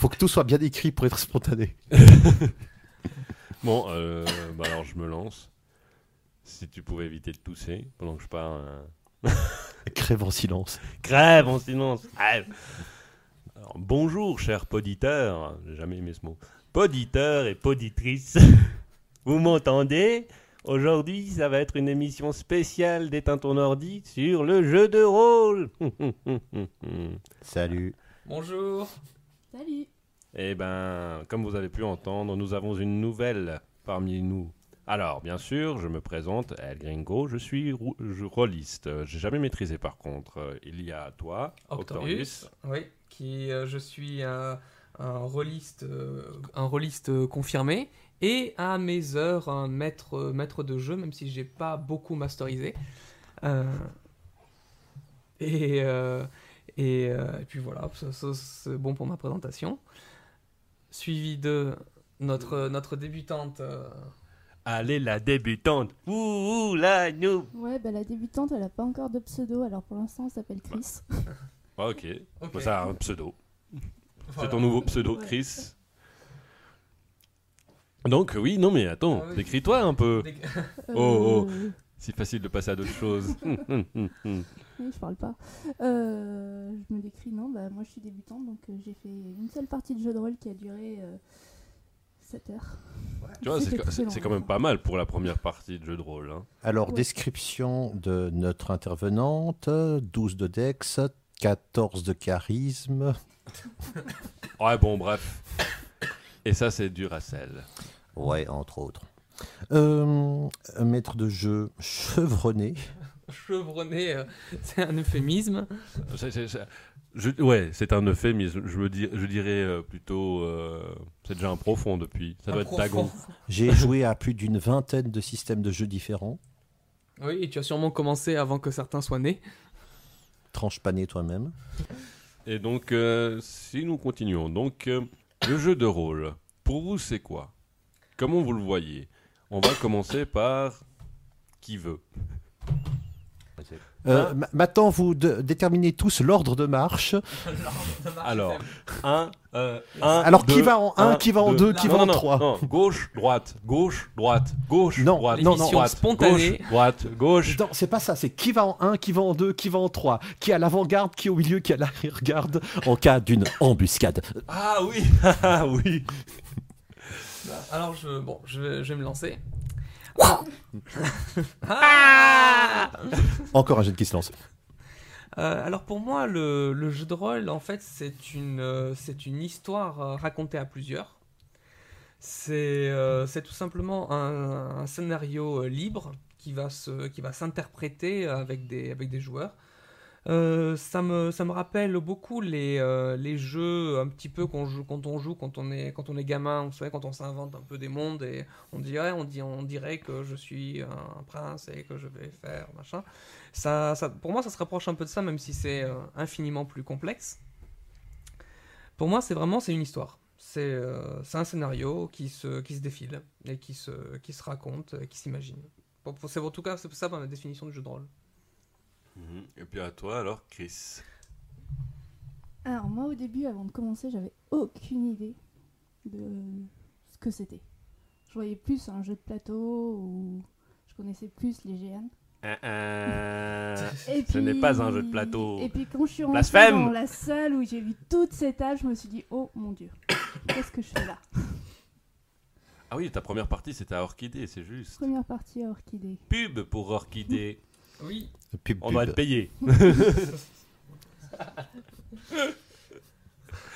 Faut que tout soit bien écrit pour être spontané. Bon, euh, bah alors je me lance. Si tu pouvais éviter de tousser pendant que je parle. euh, Crève en silence. Crève en silence. Crève. Alors, bonjour, cher poditeur. J'ai jamais aimé ce mot. Poditeur et poditrice. Vous m'entendez? Aujourd'hui, ça va être une émission spéciale d'Éteins ton ordi sur le jeu de rôle. Salut. Bonjour. Salut Eh ben, comme vous avez pu entendre, nous avons une nouvelle parmi nous. Alors, bien sûr, je me présente, El Gringo, je suis rou- je- rôliste. J'ai jamais maîtrisé par contre. Il y a toi, Octorius. Oui, qui euh, je suis un, un rôliste, euh, un rôliste euh, confirmé et à mes heures un maître, euh, maître de jeu, même si j'ai pas beaucoup masterisé. Euh, et, euh, et, euh, et puis voilà, ça- ça, c'est bon pour ma présentation. Suivi de notre, notre débutante. euh, Allez, la débutante. Ouh, ouh, la nous. Ouais, bah la débutante, elle a pas encore de pseudo, alors pour l'instant, elle s'appelle Chris. Ah, ok. ok. Bah, ça a un pseudo. Voilà. C'est ton nouveau pseudo, Ouais. Chris. Donc, oui, non, mais attends, Ah oui. décris-toi un peu. Dé- Oh, oh. Euh, Si facile de passer à d'autres choses. Je parle pas. Euh, je me décris, non, bah moi je suis débutante, donc euh, j'ai fait une seule partie de jeu de rôle qui a duré 7 heures. Tu vois, c'est quand même pas mal pour la première partie de jeu de rôle. hein. Alors, Ouais. description de notre intervenante 12 de Dex, 14 de charisme. Ouais, bon, bref. Et ça, c'est du Racel. Ouais, entre autres. Euh, maître de jeu chevronné. Chevronné, euh, c'est un euphémisme. C'est- c'est- c'est- je- ouais, c'est un euphémisme. Je, me dis, je dirais euh, plutôt. euh, c'est déjà un profond depuis. Ça doit Un être Dagon. profond. J'ai joué à plus d'une vingtaine de systèmes de jeux différents. Oui, et tu as sûrement commencé avant que certains soient nés. Tranche pané toi-même. Et donc, euh, si nous continuons, donc, euh, le jeu de rôle, pour vous, c'est quoi? Comment vous le voyez? On va commencer par qui veut. Euh, ma- Maintenant, vous de- déterminez tous l'ordre de marche. Alors, un, euh, un, Alors, qui deux, va en 1, qui va en 2, qui Non, va en non, 3 non, Gauche, droite, gauche, droite, gauche, Non, droite, non, non. Droite, spontanée. gauche, droite, gauche. Non, c'est pas ça, c'est qui va en 1, qui va en 2, qui va en 3, qui est à l'avant-garde, qui est au milieu, qui est à l'arrière-garde, en cas d'une embuscade. Ah oui, ah oui. Alors, je, bon, je, vais- je vais me lancer. Ah Encore un jeune qui se lance. Euh, alors pour moi, le, jeu de rôle, en fait, c'est une, euh, histoire euh, racontée à plusieurs. C'est tout simplement un, scénario libre qui va s'interpréter avec des joueurs. Euh, ça, me, ça me rappelle beaucoup les, euh, les jeux un petit peu qu'on joue, quand on joue quand on est, quand on est gamin, vous savez, quand on s'invente un peu des mondes et on dirait, on, dit, on dirait que je suis un prince et que je vais faire machin. Ça, ça, pour moi, ça se rapproche un peu de ça, même si c'est euh, infiniment plus complexe. Pour moi, c'est vraiment c'est une histoire. C'est un scénario qui se, qui se défile et qui se, qui se raconte, qui s'imagine. C'est en tout cas c'est ça ma définition du jeu de rôle. Et puis à toi alors, Chris. Alors moi au début, avant de commencer, j'avais aucune idée de ce que c'était. Je voyais plus un jeu de plateau ou je connaissais plus les GN. Ah, ah. Et Ce n'est pas un jeu de plateau. Et puis quand je suis rentrée Blasphème dans la salle où j'ai vu toutes ces tables, je me suis dit oh mon dieu, qu'est-ce que je fais là? Ah oui, ta première partie c'était à Orchidée, c'est juste. Première partie à Orchidée. Pub pour Orchidée. Oui. Pub, On pub. doit être payé.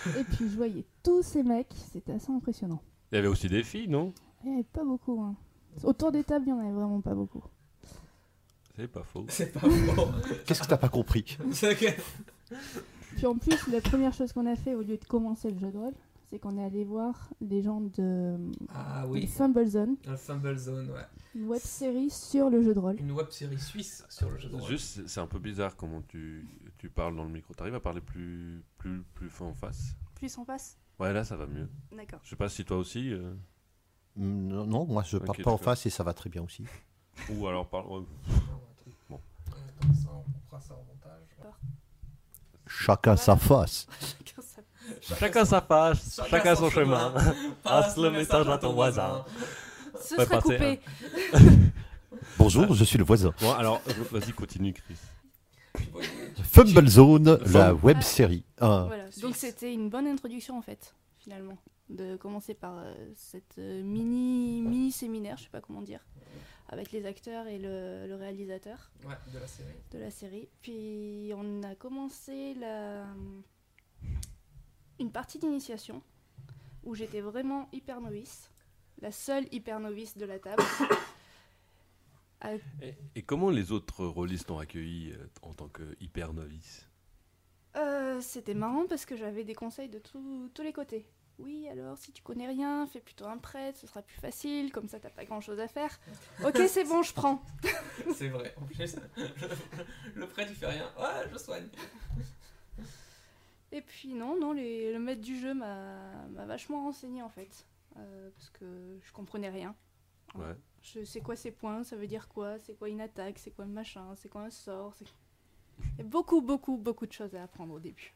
Et puis je voyais tous ces mecs, c'était assez impressionnant. Il y avait aussi des filles, non? Il n'y avait pas beaucoup. hein. Autour des tables, il n'y en avait vraiment pas beaucoup. C'est pas faux. C'est pas faux. Qu'est-ce que t'as pas compris? C'est que- Puis en plus, la première chose qu'on a fait au lieu de commencer le jeu de rôle, c'est qu'on est allé voir les gens de, Ah oui. Fumble Zone, Un Fumble Zone, ouais. une web série sur le jeu de rôle. Une web série suisse sur le jeu de rôle. Juste, c'est- un peu bizarre comment tu, tu parles dans le micro. T'arrives à parler plus, plus, plus fin en face? Plus en face? Ouais, là ça va mieux. D'accord. Je sais pas si toi aussi. euh, Non, non, moi je Ok, parle pas en face et ça va très bien aussi. Ou alors parle. ouais. Bon. Comme ça, on fera ça en montage. Chacun sa face. Chacun sa page, chacun, son chemin. Passe le message à ton voisin. Ce Ouais, sera passez, coupé. Bonjour, je suis le voisin. Bon, alors, vas-y, continue, Chris. Fumble Zone, la web série. Ah, Voilà. Donc c'était une bonne introduction en fait, finalement, de commencer par euh, cette euh, mini mini séminaire, je sais pas comment dire, avec les acteurs et le, le réalisateur Ouais, de la série. de la série. Puis on a commencé la une partie d'initiation où j'étais vraiment hyper novice, la seule hyper novice de la table. Et, et comment les autres rôlistes ont accueilli euh, en tant que hyper novice Euh, c'était marrant parce que j'avais des conseils de tout- tous les côtés. Oui, alors si tu connais rien, fais plutôt un prêtre, ce sera plus facile, comme ça t'as pas grand chose à faire. Ok, c'est bon, je prends. C'est vrai. En plus, le prêt, tu fais rien. Ouais, je soigne. Et puis non, non, les- le maître du jeu m'a m'a vachement renseigné en fait, euh, parce que je comprenais rien. Ouais. Je sais quoi ces points, ça veut dire quoi, c'est quoi une attaque, c'est quoi un machin, c'est quoi un sort. c'est- Il y a beaucoup, beaucoup, beaucoup de choses à apprendre au début.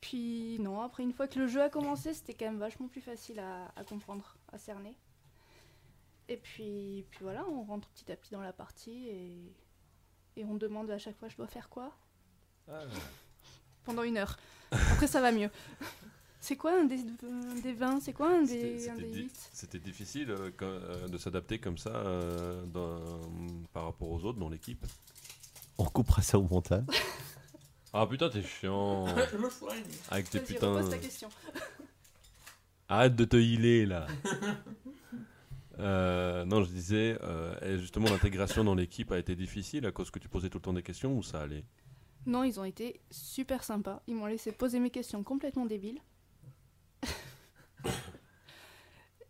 Puis non, après une fois que le jeu a commencé, c'était quand même vachement plus facile à, à comprendre, à cerner. Et puis, puis voilà, on rentre petit à petit dans la partie et, et on demande à chaque fois je dois faire quoi? Pendant une heure. Après ça va mieux. C'est quoi un des, un des 20 C'est quoi un C'était- des, un C'était des di- 8 c'était difficile euh, euh, de s'adapter comme ça euh, dans- par rapport aux autres dans l'équipe. on coupera ça au montage. Ah putain, t'es chiant Je le soigne. avec tes Vas-y, putains. repose ta question. Arrête de te healer là. Euh, non, je disais, euh, justement, l'intégration dans l'équipe a été difficile à cause que tu posais tout le temps des questions ou ça allait? Non, ils ont été super sympas. Ils m'ont laissé poser mes questions complètement débiles.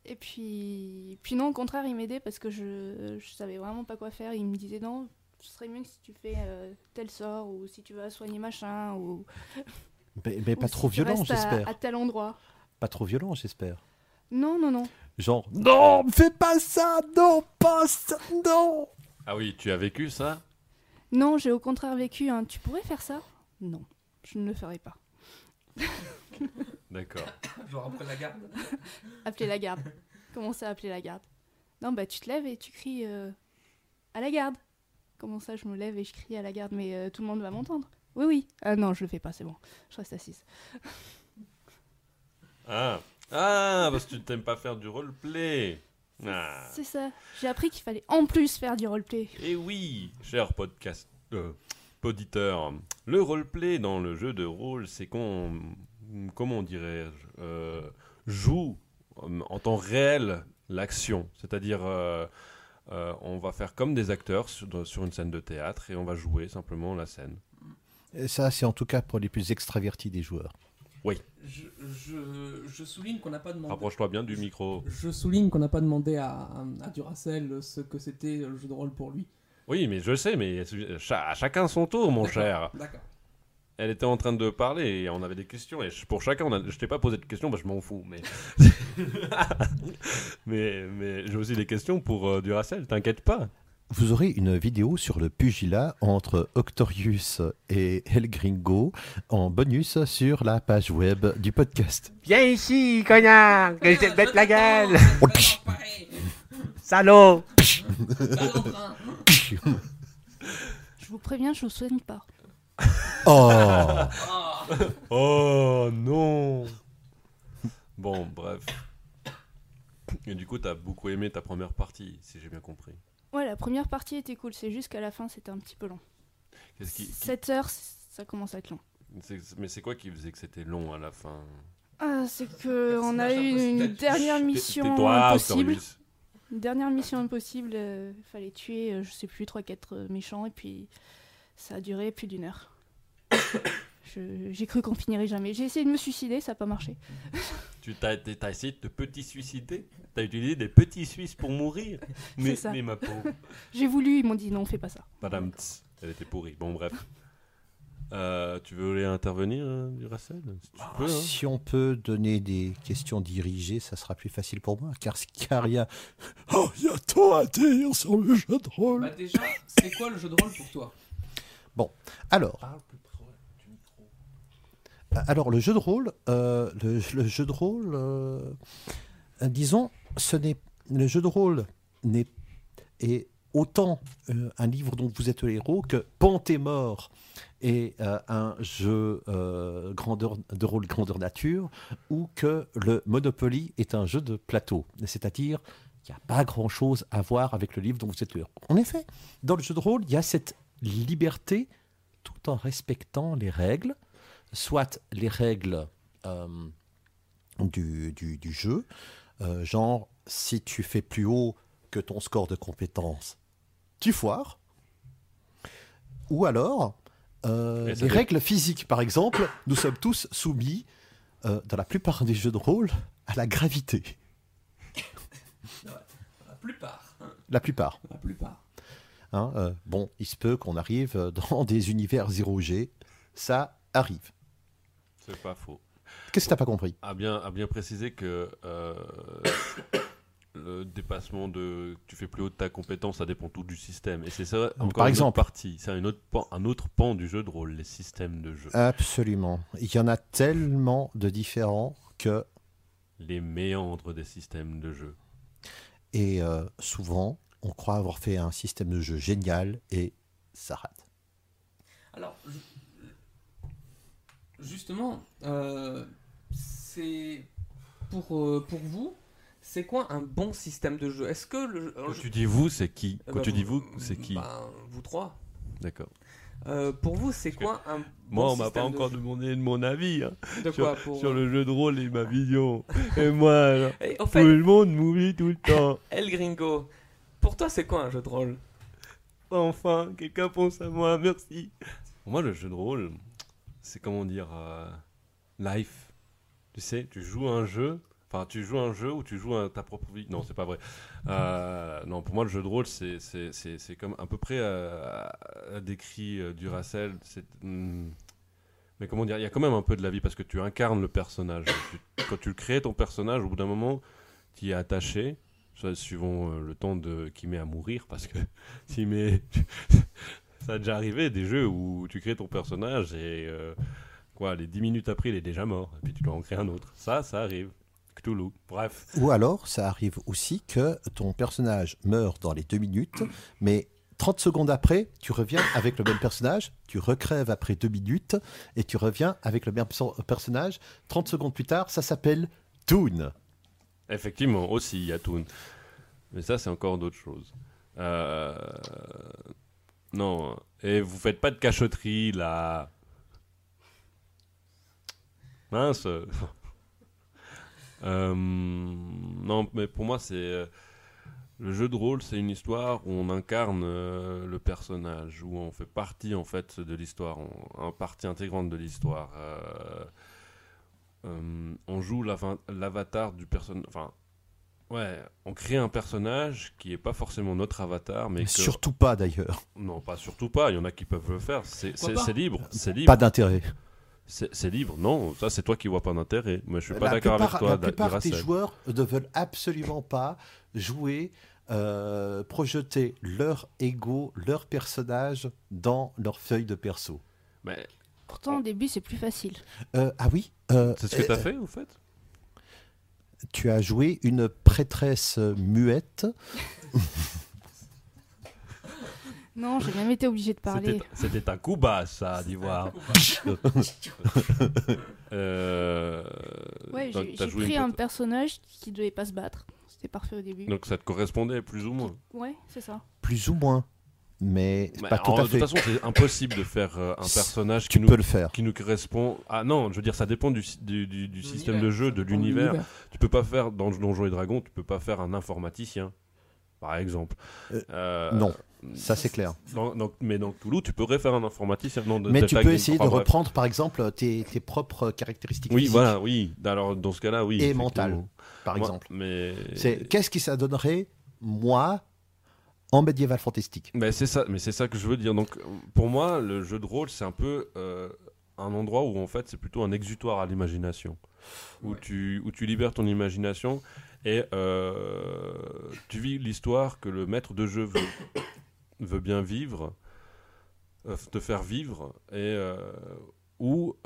Et puis, puis non, au contraire, ils m'aidaient parce que je, je savais vraiment pas quoi faire. Ils me disaient non, ce serait mieux que si tu fais euh, tel sort ou si tu vas soigner machin ou, Mais, mais ou pas si trop violent, à- j'espère. à tel endroit. Pas trop violent, j'espère. Non, non, non. Genre, non, fais pas ça, non, pas ça, non. Ah oui, tu as vécu ça? Non, j'ai au contraire vécu un tu pourrais faire ça? Non, je ne le ferai pas. D'accord. Genre après la garde. Appeler la garde. Comment ça, appeler la garde? Non, bah tu te lèves et tu cries euh, à la garde. Comment ça, je me lève et je crie à la garde, mais euh, tout le monde va m'entendre Oui, oui. Ah non, je le fais pas, c'est bon. Je reste assise. Ah. ah, parce que tu t'aimes pas faire du roleplay. Ah. C'est ça. J'ai appris qu'il fallait en plus faire du roleplay. Et oui, cher podcast, euh, poditeur, le roleplay dans le jeu de rôle, c'est qu'on, comment dirais-je, euh, joue euh, en temps réel l'action. C'est-à-dire, euh, euh, on va faire comme des acteurs sur, sur une scène de théâtre et on va jouer simplement la scène. Et ça, c'est en tout cas pour les plus extravertis des joueurs. Je, je, je souligne qu'on n'a pas demandé. Rapproche-toi bien du micro. Je souligne qu'on n'a pas demandé à, à Duracell ce que c'était le jeu de rôle pour lui. Oui, mais je sais, mais à chacun son tour, mon cher. D'accord. Elle était en train de parler et on avait des questions. Et pour chacun, on a- je t'ai pas posé de questions, bah, je m'en fous. Mais, mais, mais j'ai aussi des questions pour euh, Duracell, t'inquiète pas. Vous aurez une vidéo sur le pugilat entre Octorius et El Gringo en bonus sur la page web du podcast. Viens ici, connard, que je te mette la gueule. Oh. Salaud. Je vous préviens, je vous soigne pas. Oh Oh non Bon, bref. Et du coup, t'as beaucoup aimé ta première partie, si j'ai bien compris. Ouais, la première partie était cool, c'est juste qu'à la fin, c'était un petit peu long. Qu'est-ce qui, qui- 7 heures, ça commence à être long. c'est- mais c'est quoi qui faisait que c'était long à la fin? Ah, c'est que on a eu une dernière mission tais-toi, impossible. Une dernière mission impossible, euh, fallait tuer, euh, je sais plus, 3-4 méchants, et puis ça a duré plus d'une heure. Je- J'ai cru qu'on finirait jamais. J'ai essayé de me suicider, ça n'a pas marché. Tu t'as, essayé de te petit suicider T'as utilisé des petits Suisses pour mourir mais, ça. mais ma pauvre. J'ai voulu, ils m'ont dit non, fais pas ça. Madame Tss, elle était pourrie. Bon, bref. Euh, tu veux aller intervenir, euh, Duracell Si tu peux, hein. Si on peut donner des questions dirigées, ça sera plus facile pour moi, car car il y a... Oh, il y a tant à dire sur le jeu de rôle Bah déjà, c'est quoi le jeu de rôle pour toi? Alors, Parle plus proche du micro. Alors, le jeu de rôle, euh, de rôle, euh, disons, ce n'est le jeu de rôle n'est est autant euh, un livre dont vous êtes le héros que Pantémort est euh, un jeu grandeur de rôle grandeur nature ou que le Monopoly est un jeu de plateau. C'est-à-dire qu'il n'y a pas grand-chose à voir avec le livre dont vous êtes le héros. En effet, dans le jeu de rôle, il y a cette liberté tout en respectant les règles, soit les règles euh, du, du- du jeu, euh, genre si tu fais plus haut que ton score de compétence, tu foires, ou alors euh, les dé- règles physiques, par exemple, nous sommes tous soumis, euh, dans la plupart des jeux de rôle, à la gravité. La plupart. La plupart. La plupart. hein. Euh, bon, il se peut qu'on arrive euh, dans des univers 0G, ça arrive. C'est pas faux. Qu'est-ce que tu n'as pas compris? À bien, à bien préciser que euh, le dépassement de. Tu fais plus haut de ta compétence, ça dépend tout du système. Et c'est ça, encore par une exemple. autre partie. C'est un autre, pan, un autre pan du jeu de rôle, les systèmes de jeu. Absolument. Il y en a tellement de différents que, Les méandres des systèmes de jeu. et euh, souvent, on croit avoir fait un système de jeu génial et ça rate. Alors, justement, euh, c'est pour, euh, pour vous, c'est quoi un bon système de jeu? Est-ce que le Quand tu dis vous, c'est qui? Euh, Quand bah, tu dis vous, c'est qui? ben, Vous trois. D'accord. Euh, pour vous, c'est quoi un Moi, bon on m'a pas système de encore jeu? demandé de mon avis hein, De sur, quoi pour... sur le jeu de rôle et ma vision. et moi, alors, Et en tout le monde m'oublie tout le temps. El Gringo, pour toi, c'est quoi un jeu de rôle? Enfin, quelqu'un pense à moi, merci. Pour moi, le jeu de rôle, c'est comment dire, euh, life. Tu sais, tu joues un jeu, enfin, tu joues un jeu où tu joues à ta propre vie. Non, c'est pas vrai. Euh, non, pour moi, le jeu de rôle, c'est, c'est, c'est, c'est comme à peu près euh, a décrit euh, Duracell. C'est, hmm, mais comment dire, il y a quand même un peu de la vie parce que tu incarnes le personnage. Tu- quand tu crées ton personnage, au bout d'un moment, tu y es attaché. Ça, suivant euh, le temps de, qu'il met à mourir, parce que s'il met. Ça a déjà arrivé des jeux où tu crées ton personnage et euh, quoi, les 10 minutes après, il est déjà mort, et puis tu dois en créer un autre. Ça, ça arrive. Cthulhu. Bref. Ou alors, ça arrive aussi que ton personnage meurt dans les deux minutes, mais 30 secondes après, tu reviens avec le même personnage, tu recrèves après deux minutes, et tu reviens avec le même perso- personnage. 30 secondes plus tard, ça s'appelle Toon. Effectivement, aussi, il y a Toon. Mais ça, c'est encore d'autres choses. Euh, Non. Et vous faites pas de cachotterie, là. Mince. Euh, Non, mais pour moi, c'est. euh, Le jeu de rôle, c'est une histoire où on incarne euh, le personnage, où on fait partie, en fait, de l'histoire, un partie intégrante de l'histoire. On joue l'ava- l'avatar du personnage. Ouais, on crée un personnage qui est pas forcément notre avatar, mais que... Surtout pas d'ailleurs. non, pas surtout pas. Il y en a qui peuvent le faire. C'est libre, c'est libre, Pas d'intérêt. c'est libre. Non, ça c'est toi qui vois pas d'intérêt. Mais je suis pas d'accord avec toi, La plupart des joueurs ne veulent absolument pas jouer, euh, projeter leur ego, leur personnage dans leur feuille de perso. Mais Pourtant, au début, c'est plus facile. Euh, ah oui euh, c'est ce que t'as euh, fait, au fait? Tu as joué une prêtresse muette. Non, j'ai même été obligée de parler. C'était- un coup bas, ça, d'Ivoire. euh... Ouais, j'ai pris une un personnage qui devait pas se battre. C'était parfait au début. Donc ça te correspondait plus ou moins. Ouais, c'est ça. Plus ou moins. Mais Mais pas tout en- à de fait. toute façon, c'est impossible de faire euh, un personnage qui tu nous, peux le faire. qui nous correspond. Ah non, je veux dire, ça dépend du, du, du- du système de jeu, de l'univers. Tu peux pas faire dans Donjons et Dragons, tu peux pas faire un informaticien, par exemple. Euh, Euh, non. Ça, c'est clair. dans- dans- mais dans Toulouse, tu pourrais faire un informaticien. Non, de- Mais tu peux essayer de reprendre, par exemple, tes, tes propres caractéristiques Oui, physiques, voilà, oui. Alors dans ce cas-là, oui. Et mentales, par Moi, exemple. Mais C'est qu'est-ce qui ça donnerait, moi, en médiéval fantastique Mais c'est ça, mais c'est ça que je veux dire. Donc, pour moi, le jeu de rôle, c'est un peu euh, un endroit où en fait, c'est plutôt un exutoire à l'imagination, où tu où tu libères ton imagination et euh, tu vis l'histoire que le maître de jeu veut, veut bien vivre, euh, te faire vivre et où,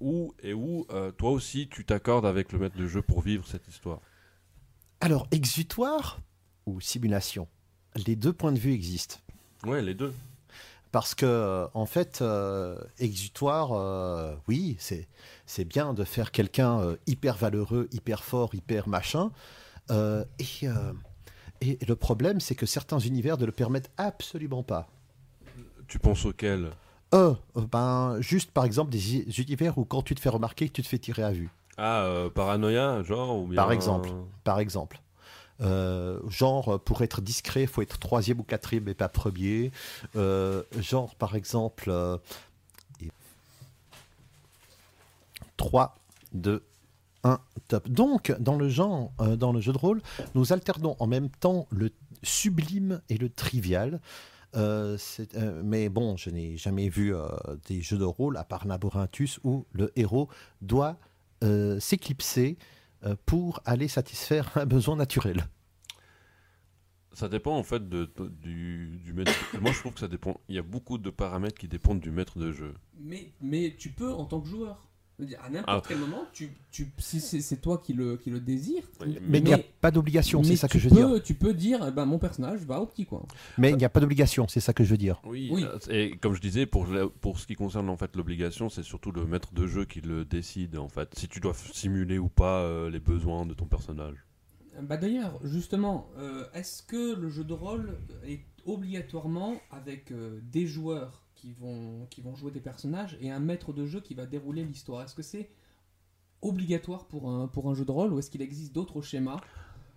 où et où toi aussi tu t'accordes avec le maître de jeu pour vivre cette histoire. Alors, exutoire ou simulation Les deux points de vue existent. Ouais, les deux. Parce que, euh, en fait, euh, exutoire, euh, oui, c'est bien de faire quelqu'un euh, hyper valeureux, hyper fort, hyper machin. Et, et le problème, c'est que certains univers ne le permettent absolument pas. Tu penses auquel? Euh, ben, juste par exemple des univers où quand tu te fais remarquer, tu te fais tirer à vue. Ah, paranoïa, genre ou bien Par exemple. Par exemple. Euh, genre, euh, pour être discret, il faut être troisième ou quatrième et pas premier. Euh, genre, par exemple, euh, et- 3, 2, 1, top. Donc, dans le genre, dans le jeu de rôle, nous alternons en même temps le sublime et le trivial. Mais bon, je n'ai jamais vu des jeux de rôle, à part Labyrinthus, où le héros doit s'éclipser pour aller satisfaire un besoin naturel. Ça dépend en fait de, de- du, du maître. Moi, je trouve que ça dépend. Il y a beaucoup de paramètres qui dépendent du maître de jeu. Mais, mais tu peux en tant que joueur. À n'importe Ah. quel moment, tu, tu, si c'est toi qui le, qui le désire, Oui, Mais il n'y a pas d'obligation, c'est ça que je veux peux, dire. Tu peux dire, eh ben, mon personnage va au petit coin. Mais il n'y a pas d'obligation, c'est ça que je veux dire. Oui, Oui. euh, et comme je disais, pour, pour ce qui concerne en fait l'obligation, c'est surtout le maître de jeu qui le décide en fait. Si tu dois simuler ou pas euh, les besoins de ton personnage. Bah d'ailleurs, justement, euh, est-ce que le jeu de rôle est obligatoirement avec euh, des joueurs qui vont, qui vont jouer des personnages et un maître de jeu qui va dérouler l'histoire Est-ce que c'est obligatoire pour un, pour un jeu de rôle ou est-ce qu'il existe d'autres schémas?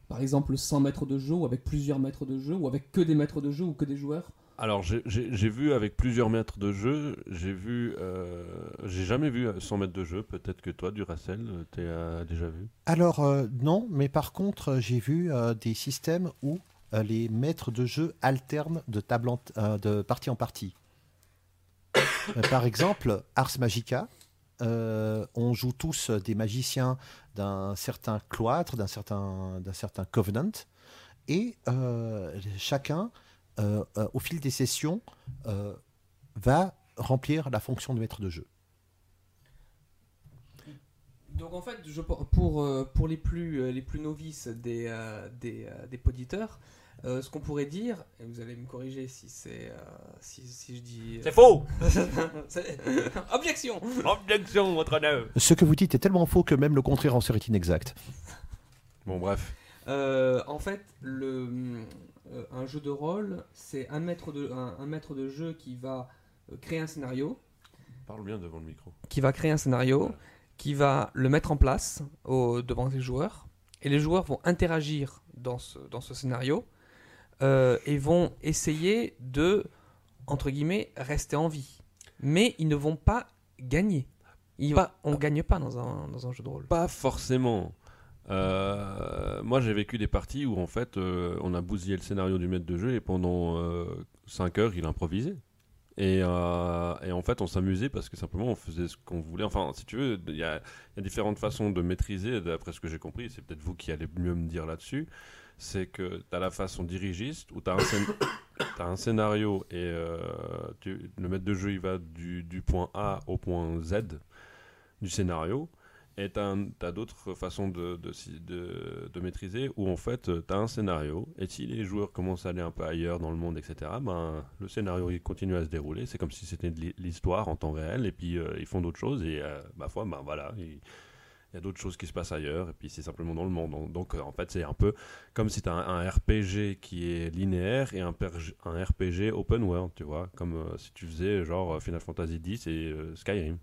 Par exemple, sans maître de jeu ou avec plusieurs maîtres de jeu ou avec que des maîtres de jeu ou que des joueurs? Alors j'ai- vu avec plusieurs maîtres de jeu, j'ai vu, euh, j'ai jamais vu sans maître de jeu. Peut-être que toi, Duracell, tu as déjà vu? Alors, euh, non, mais par contre, euh, j'ai vu euh, des systèmes où euh, les maîtres de jeu alternent de, table en euh, de partie en partie. Euh, par exemple, Ars Magica, euh, on joue tous des magiciens d'un certain cloître, d'un certain, certain covenant, et euh, chacun, au fil des sessions, va remplir la fonction de maître de jeu. Donc en fait, pour, pour les, plus, les plus novices des, des, des poditeurs, euh, ce qu'on pourrait dire, et vous allez me corriger si c'est euh, si, si je dis... C'est faux C'est- Objection Objection, votre honneur Ce que vous dites est tellement faux que même le contraire en serait inexact. Bon, bref. Euh, en fait, le, euh, un jeu de rôle, c'est un maître de, un, un maître de jeu qui va euh, créer un scénario, Parle bien devant le micro. qui va créer un scénario, qui va le mettre en place au, devant les joueurs, et les joueurs vont interagir dans ce, dans ce scénario euh, et vont essayer de, entre guillemets, rester en vie. Mais ils ne vont pas gagner. Il va, on ne gagne pas dans un, dans un jeu de rôle. Pas forcément. Euh, moi, j'ai vécu des parties où en fait, euh, on a bousillé le scénario du maître de jeu et pendant 5 heures, il improvisait. Et, euh, et en fait, on s'amusait parce que simplement, on faisait ce qu'on voulait. Enfin, si tu veux, il y a, il y a différentes façons de maîtriser, d'après ce que j'ai compris. C'est peut-être vous qui allez mieux me dire là-dessus. C'est que tu as la façon dirigiste où tu as, un scénario et euh, le maître de jeu, il va du, du point A au point Z du scénario. Et tu as, d'autres façons de, de, de- de maîtriser où en fait tu as un scénario et si les joueurs commencent à aller un peu ailleurs dans le monde, etc., ben, le scénario il continue à se dérouler. C'est comme si c'était de l'hi- l'histoire en temps réel et puis euh, ils font d'autres choses et euh, ma foi, ben voilà, il il y a d'autres choses qui se passent ailleurs et puis c'est simplement dans le monde. Donc, euh, en fait, c'est un peu comme si tu as un, RPG qui est linéaire et un, RPG open world, tu vois, comme euh, si tu faisais genre Final Fantasy X et euh, Skyrim.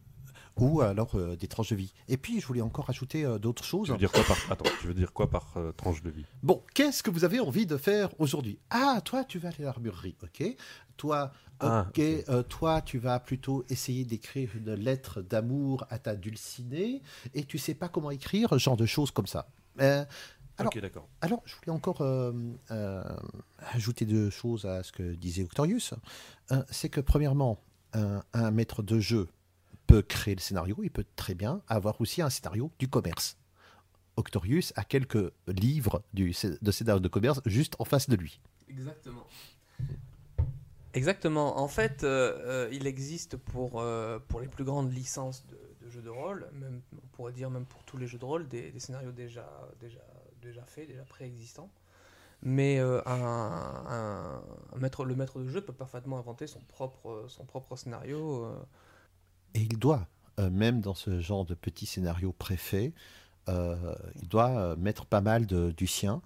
Ou alors euh, des tranches de vie. Et puis, je voulais encore ajouter euh, d'autres choses. Tu veux dire quoi par Attends, tu veux dire quoi par euh, tranche de vie? Bon, qu'est-ce que vous avez envie de faire aujourd'hui? Ah, toi, tu vas aller à l'armurerie, ok? Toi, Ah, ok, euh, toi, tu vas plutôt essayer d'écrire une lettre d'amour à ta dulcinée, et tu sais pas comment écrire, genre de choses comme ça. Alors- Ok, d'accord. alors, je voulais encore euh, euh, ajouter deux choses à ce que disait Octorius. Euh, C'est que, premièrement, un, un maître de jeu peut créer le scénario, il peut très bien avoir aussi un scénario du commerce. Octorius a quelques livres du, de scénario de commerce juste en face de lui. Exactement. Exactement. En fait, euh, euh, il existe pour, euh, pour les plus grandes licences de, jeux de rôle, on pourrait dire même pour tous les jeux de rôle, des, scénarios déjà, déjà, déjà faits, déjà préexistants. Mais un, un- un maître, le maître de jeu peut parfaitement inventer son propre, son propre scénario. Et il doit, euh, même dans ce genre de petit scénario préfet, euh, il doit euh, mettre pas mal de- du sien.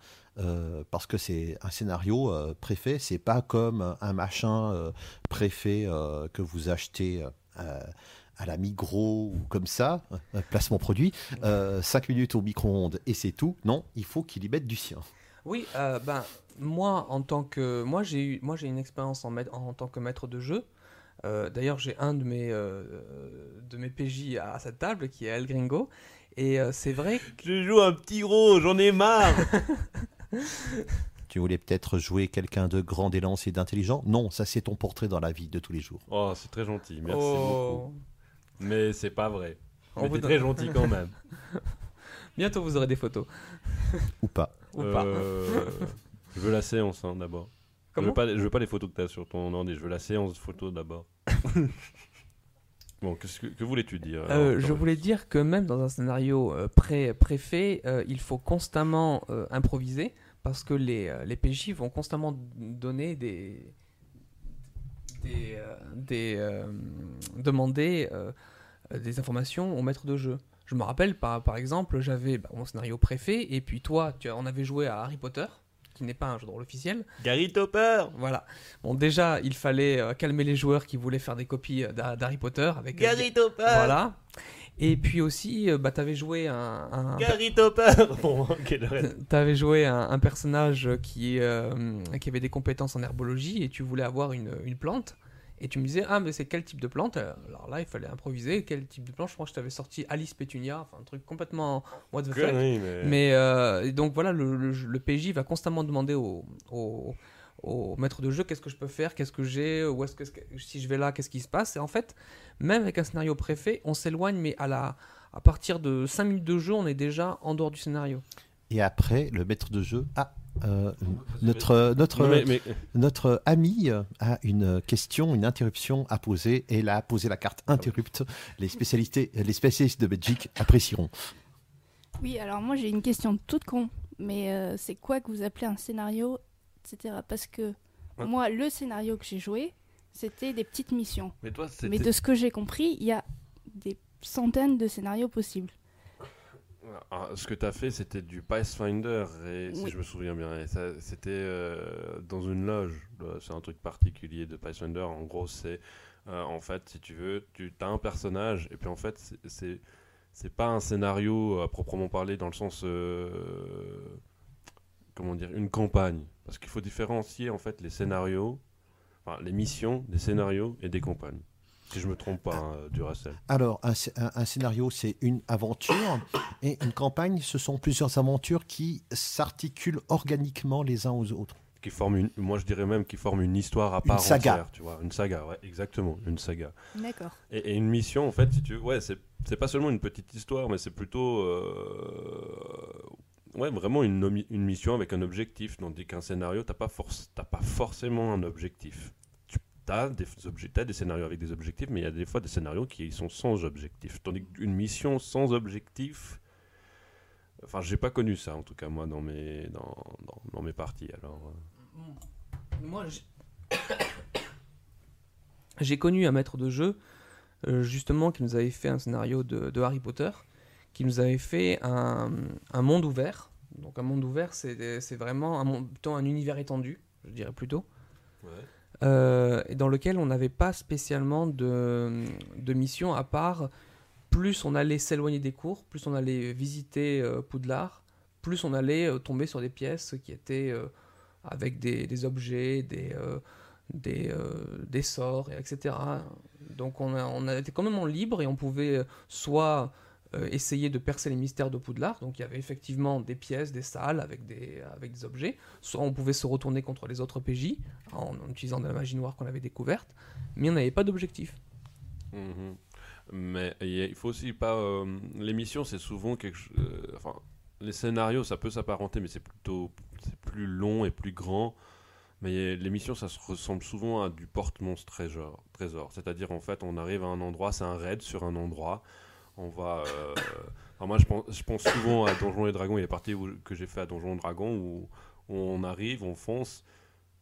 parce que c'est un scénario préfet, c'est pas comme un machin préfet que vous achetez à la Migros ou comme ça, placement produit, 5 minutes au micro-ondes et c'est tout. Non, il faut qu'il y mette du sien. Oui, ben moi en tant que moi j'ai une expérience en, en tant que maître de jeu. Euh, D'ailleurs j'ai un de mes euh, de mes PJ à, à cette table qui est El Gringo et euh, c'est vrai que Je joue un petit gros, j'en ai marre. Tu voulais peut-être jouer quelqu'un de grand d'élancé et d'intelligent? Non, ça c'est ton portrait dans la vie de tous les jours. Oh, c'est très gentil, merci Oh. beaucoup. Mais c'est pas vrai. On vous très gentil quand même. bientôt vous aurez des photos Ou pas. ou pas. Euh, je veux la séance hein, d'abord. Je veux, pas, je veux pas les photos que tu as sur ton ordi, je veux la séance de photos d'abord. bon, que, que voulais-tu dire Euh, je voulais dire que même dans un scénario euh, pré préfet, euh, il faut constamment improviser parce que les, les PJ vont constamment donner des des, des demander des informations au maître de jeu. Je me rappelle par, par exemple, j'avais bah, mon scénario préfet et puis toi, tu on avait joué à Harry Potter qui n'est pas un jeu de rôle officiel. Gary Topper Voilà. Bon, déjà, il fallait euh, calmer les joueurs qui voulaient faire des copies euh, d'Ha- d'Harry Potter avec euh, Gary Topper voilà. Et puis aussi, bah, t'avais joué un, un- Gary Topper Bon, t'avais joué un, un personnage qui, euh, qui avait des compétences en herbologie et tu voulais avoir une, une plante. Et tu me disais, ah, mais c'est quel type de plante? Alors là, il fallait improviser. Quel type de plante Je crois que je t'avais sorti Alice Pétunia, enfin un truc complètement what the fuck. Mais... Mais euh, et donc voilà, le, le- le PJ va constamment demander au, au, au maître de jeu qu'est-ce que je peux faire, qu'est-ce que j'ai, où est-ce que si je vais là, qu'est-ce qui se passe? Et en fait, même avec un scénario préfet, on s'éloigne, mais à la à partir de 5 minutes de jeu, on est déjà en dehors du scénario. Et après, le maître de jeu. Ah, euh, notre, notre, Non, mais- mais- notre ami a une question, une interruption à poser. Et là, a posé la carte interrupte. Les, spécialités, les spécialistes de Belgique apprécieront. Oui, alors moi j'ai une question toute con, mais euh, c'est quoi que vous appelez un scénario, etc. Parce que Ouais. moi, le scénario que j'ai joué, c'était des petites missions. mais toi, c'était... Mais de ce que j'ai compris, il y a des centaines de scénarios possibles. Ah, ce que tu as fait, c'était du Pathfinder, et, si je me souviens bien. C'était euh, dans une loge. C'est un truc particulier de Pathfinder. En gros, c'est euh, en fait, si tu veux, tu as un personnage, et puis en fait, c'est- c'est c'est pas un scénario à proprement parler dans le sens. euh, comment dire Une campagne. Parce qu'il faut différencier en fait les scénarios, enfin les missions, des scénarios et des campagnes. Si je me trompe pas, hein, Duracell. Alors, un, sc- un- un scénario, c'est une aventure. Et une campagne, ce sont plusieurs aventures qui s'articulent organiquement les uns aux autres. qui forme une, moi je dirais même qui forme une histoire à part saga. entière, tu vois, une saga, ouais, exactement, une saga. D'accord. Et, et une mission, en fait, si tu veux, ouais, c'est, c'est pas seulement une petite histoire, mais c'est plutôt, euh, ouais, vraiment une, une mission avec un objectif. Tandis qu'un scénario, t'as pas forc- t'as pas forcément un objectif. Des obje- t'as des scénarios avec des objectifs, mais il y a des fois des scénarios qui sont sans objectif. Tandis qu'une mission sans objectif, enfin, j'ai pas connu ça en tout cas moi dans mes dans, dans, dans mes parties. Alors. euh, Moi, j'ai- j'ai connu un maître de jeu, euh, justement, qui nous avait fait un scénario de, de Harry Potter, qui nous avait fait un, un monde ouvert. Donc un monde ouvert, c'est c'est vraiment un, plutôt un univers étendu, je dirais plutôt. Euh, dans lequel on n'avait pas spécialement de, mission à part plus on allait s'éloigner des cours, plus on allait visiter euh, Poudlard, plus on allait euh, tomber sur des pièces qui étaient euh, avec des, objets, des, sorts, et etc. Donc on, a, quand même en libre et on pouvait soit euh, essayer de percer les mystères de Poudlard, donc il y avait effectivement des pièces, des salles avec des, avec des objets, soit on pouvait se retourner contre les autres PJ en, utilisant de la magie noire qu'on avait découverte, mais on n'avait pas d'objectif. Mhm. Mais il faut aussi pas. euh, L'émission, c'est souvent quelque chose. euh, enfin, les scénarios, ça peut s'apparenter, mais c'est plutôt. C'est plus long et plus grand. Mais les missions, ça se ressemble souvent à du porte-monstre trésor. trésor. C'est-à-dire, en fait, on arrive à un endroit, c'est un raid sur un endroit. On va. euh, alors moi, je pense, je pense souvent à Donjons et Dragons. Il y a des parties où- que j'ai fait à Donjons et Dragons où, où on arrive, on fonce.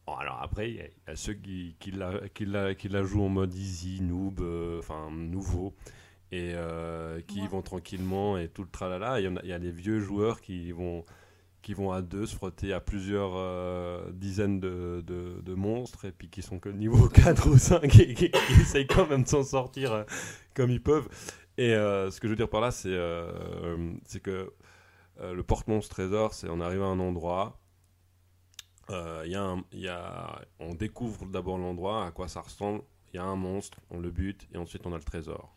Bon, alors après, il y, a- il y a ceux qui, qui, la, qui, la, qui la jouent en mode easy, noob, euh, enfin nouveau, et euh, qui vont tranquillement et tout le tralala. Il y, a, il y a les vieux joueurs qui vont, qui vont à deux se frotter à plusieurs euh, dizaines de, de, de monstres et puis qui sont que niveau 4 ou 5 et qui, qui essayent quand même de s'en sortir euh, comme ils peuvent. Et euh, ce que je veux dire par là, c'est euh, que euh, le porte-monstre trésor, c'est on arrive à un endroit, euh, il y a un- il y a, on découvre d'abord l'endroit, à quoi ça ressemble, il y a un monstre, on le bute et ensuite on a le trésor.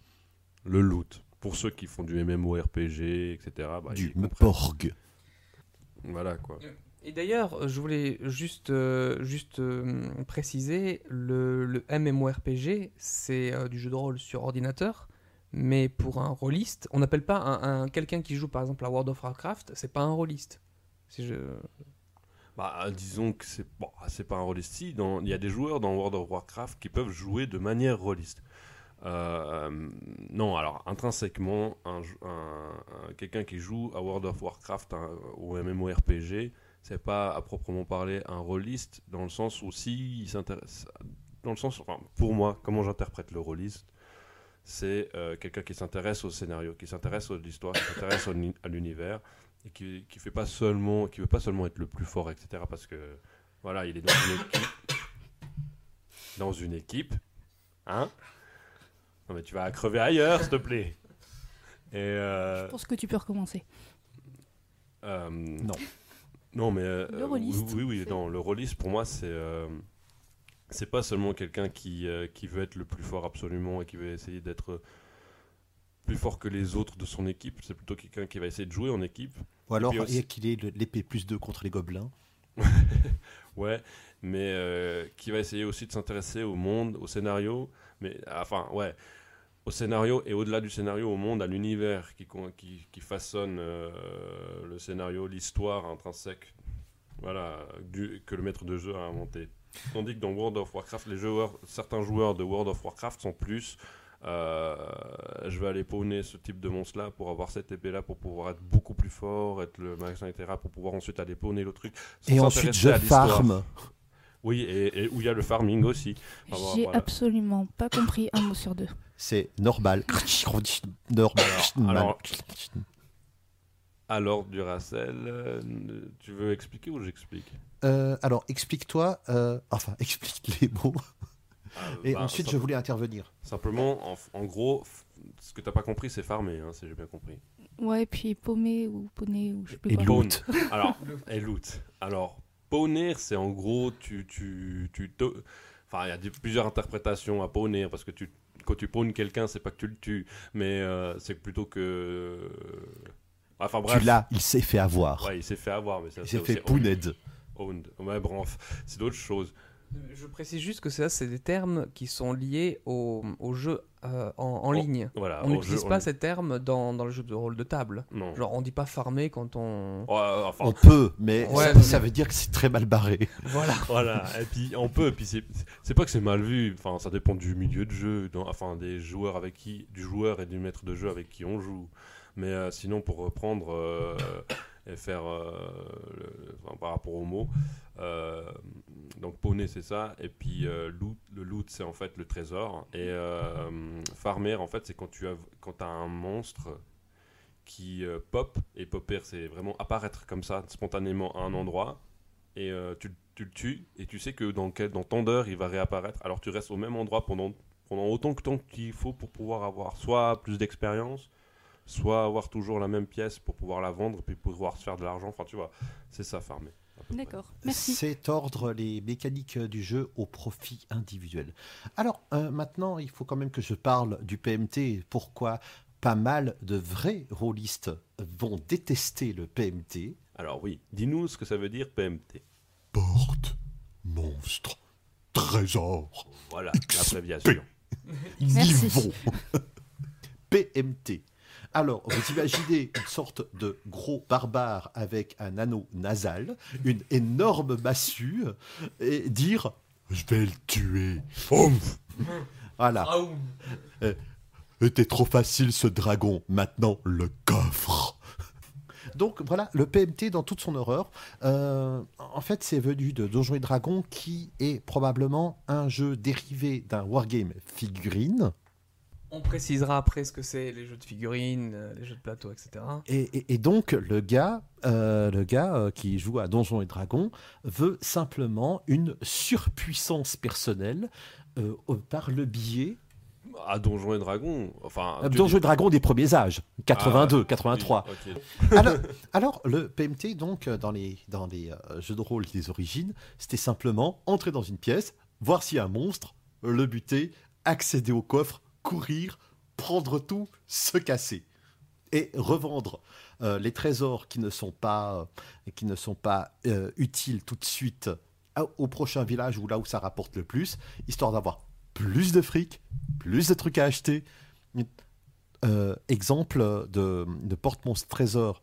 Le loot. Pour ceux qui font du MMORPG, etc. bah, du. Porg. Voilà quoi. Et d'ailleurs, je voulais juste, euh, juste euh, préciser, le, le MMORPG, c'est euh, du jeu de rôle sur ordinateur, mais pour un rôliste, on n'appelle pas un, un- quelqu'un qui joue par exemple à World of Warcraft, c'est pas un rôliste. Bah, disons que c'est bon, c'est pas un rôliste. Si, il y a des joueurs dans World of Warcraft qui peuvent jouer de manière rôliste. Euh, non, alors intrinsèquement, quelqu'un qui joue à World of Warcraft ou MMORPG, c'est pas à proprement parler un rôliste dans le sens où si dans le sens, pour moi, comment j'interprète le rôliste, c'est euh, quelqu'un qui s'intéresse au scénario, qui s'intéresse à l'histoire, qui s'intéresse à l'univers et qui, qui fait pas seulement, qui veut pas seulement être le plus fort, etc. Parce que voilà, il est dans une équipe, dans une équipe, hein? Non mais tu vas crever ailleurs, s'il te plaît. Et euh, Je pense que tu peux recommencer. euh, Non. Non, mais. euh, Le rôliste, Oui, oui, non, le rôliste, pour moi, c'est. euh, c'est pas seulement quelqu'un qui, euh, qui veut être le plus fort absolument et qui veut essayer d'être plus fort que les autres de son équipe. C'est plutôt quelqu'un qui va essayer de jouer en équipe. Ou alors aussi- qu'il ait le- l'épée plus 2 contre les gobelins. Ouais, mais euh, qui va essayer aussi de s'intéresser au monde, au scénario. Mais enfin, ouais. Au scénario et au-delà du scénario, au monde, à l'univers qui, con- qui, qui façonne euh, le scénario, l'histoire intrinsèque voilà, du, que le maître de jeu a inventé. Tandis que dans World of Warcraft, les joueurs, certains joueurs de World of Warcraft sont plus. euh, je vais aller pawner ce type de monstre là pour avoir cette épée là pour pouvoir être beaucoup plus fort, être le magasin, etc. pour pouvoir ensuite aller pawner le truc. Et ensuite, je farm. Oui, et, et où il y a le farming aussi. Enfin, J'ai voilà. absolument pas compris un mot sur deux. C'est normal. Normal. alors- Alors, Duracell, euh, tu veux expliquer ou j'explique? Euh, alors, explique-toi. euh, enfin, explique les mots. Et Bah, ensuite, je voulais intervenir. Simplement, en, en gros, ce que t'as pas compris, c'est farmer, hein, si j'ai bien compris. Ouais, puis paumé ou poney ou je sais plus Et quoi. Alors, et loot. Alors, pawner, c'est en gros, tu, tu, tu te- Enfin, il y a des- plusieurs interprétations à pawner, parce que tu, quand tu pawnes quelqu'un, c'est pas que tu le tues, mais euh, c'est plutôt que... Enfin bref. Tu l'as, il s'est fait avoir. Ouais, il s'est fait avoir, mais ça il c'est s'est fait pouned. owned. Ouais, bref, c'est d'autres choses. Je précise juste que ça, c'est des termes qui sont liés au, au jeu euh, en, en Oh, ligne. Voilà. On n'utilise pas on- ces termes dans, dans le jeu de rôle de table. Non. Genre, on dit pas farmer quand on. Ouais, enfin, On peut, mais Ouais, ça, veut dire que c'est très mal barré. Voilà. Voilà, et puis on peut, et puis c'est c'est pas que c'est mal vu, enfin ça dépend du milieu de jeu, dans- enfin des joueurs avec qui, du joueur et du maître de jeu avec qui on joue. Mais euh, sinon pour reprendre euh, et faire euh, par rapport aux mots, euh, donc poney c'est ça, et puis loot, le loot c'est en fait le trésor, et farmer en fait c'est quand tu as quand as un monstre qui pop, et popper c'est vraiment apparaître comme ça spontanément à un endroit, et tu, tu le tues et tu sais que dans, quel, dans tant d'heures il va réapparaître. Alors tu restes au même endroit pendant, pendant autant que temps qu'il faut pour pouvoir avoir soit plus d'expérience, soit avoir toujours la même pièce pour pouvoir la vendre puis pouvoir se faire de l'argent. Enfin tu vois, c'est ça farmer. D'accord, merci. C'est tordre les mécaniques du jeu au profit individuel. Alors, euh, maintenant, il faut quand même que je parle du PMT. Pourquoi pas mal de vrais rôlistes vont détester le PMT Alors oui, dis-nous ce que ça veut dire PMT. Porte, monstre, trésor, Voilà, l'abréviation. Merci. niveau. PMT. Alors, vous imaginez une sorte de gros barbare avec un anneau nasal, une énorme massue, et dire Je vais le tuer. Voilà. Était trop facile ce dragon, maintenant le coffre. Donc voilà, le PMT dans toute son horreur. Euh, en fait, c'est venu de Donjons et Dragons, qui est probablement un jeu dérivé d'un wargame figurine. On précisera après ce que c'est les jeux de figurines, euh, les jeux de plateau, etc. Et, et- et donc le gars, euh, le gars euh, qui joue à Donjons et Dragons veut simplement une surpuissance personnelle euh, par le biais À Donjons et Dragons, enfin. Donjons et Dragons des premiers âges, 82, Ah, oui, 83. ok. alors, alors, le PMT, donc, dans les, dans les euh, jeux de rôle des origines, c'était simplement entrer dans une pièce, voir s'il y a un monstre, le buter, accéder au coffre, courir, prendre tout, se casser. Et revendre euh, les trésors qui ne sont pas, euh, qui ne sont pas euh, utiles tout de suite au prochain village ou là où ça rapporte le plus, histoire d'avoir plus de fric, plus de trucs à acheter. Euh, exemple de, de porte-monstre trésor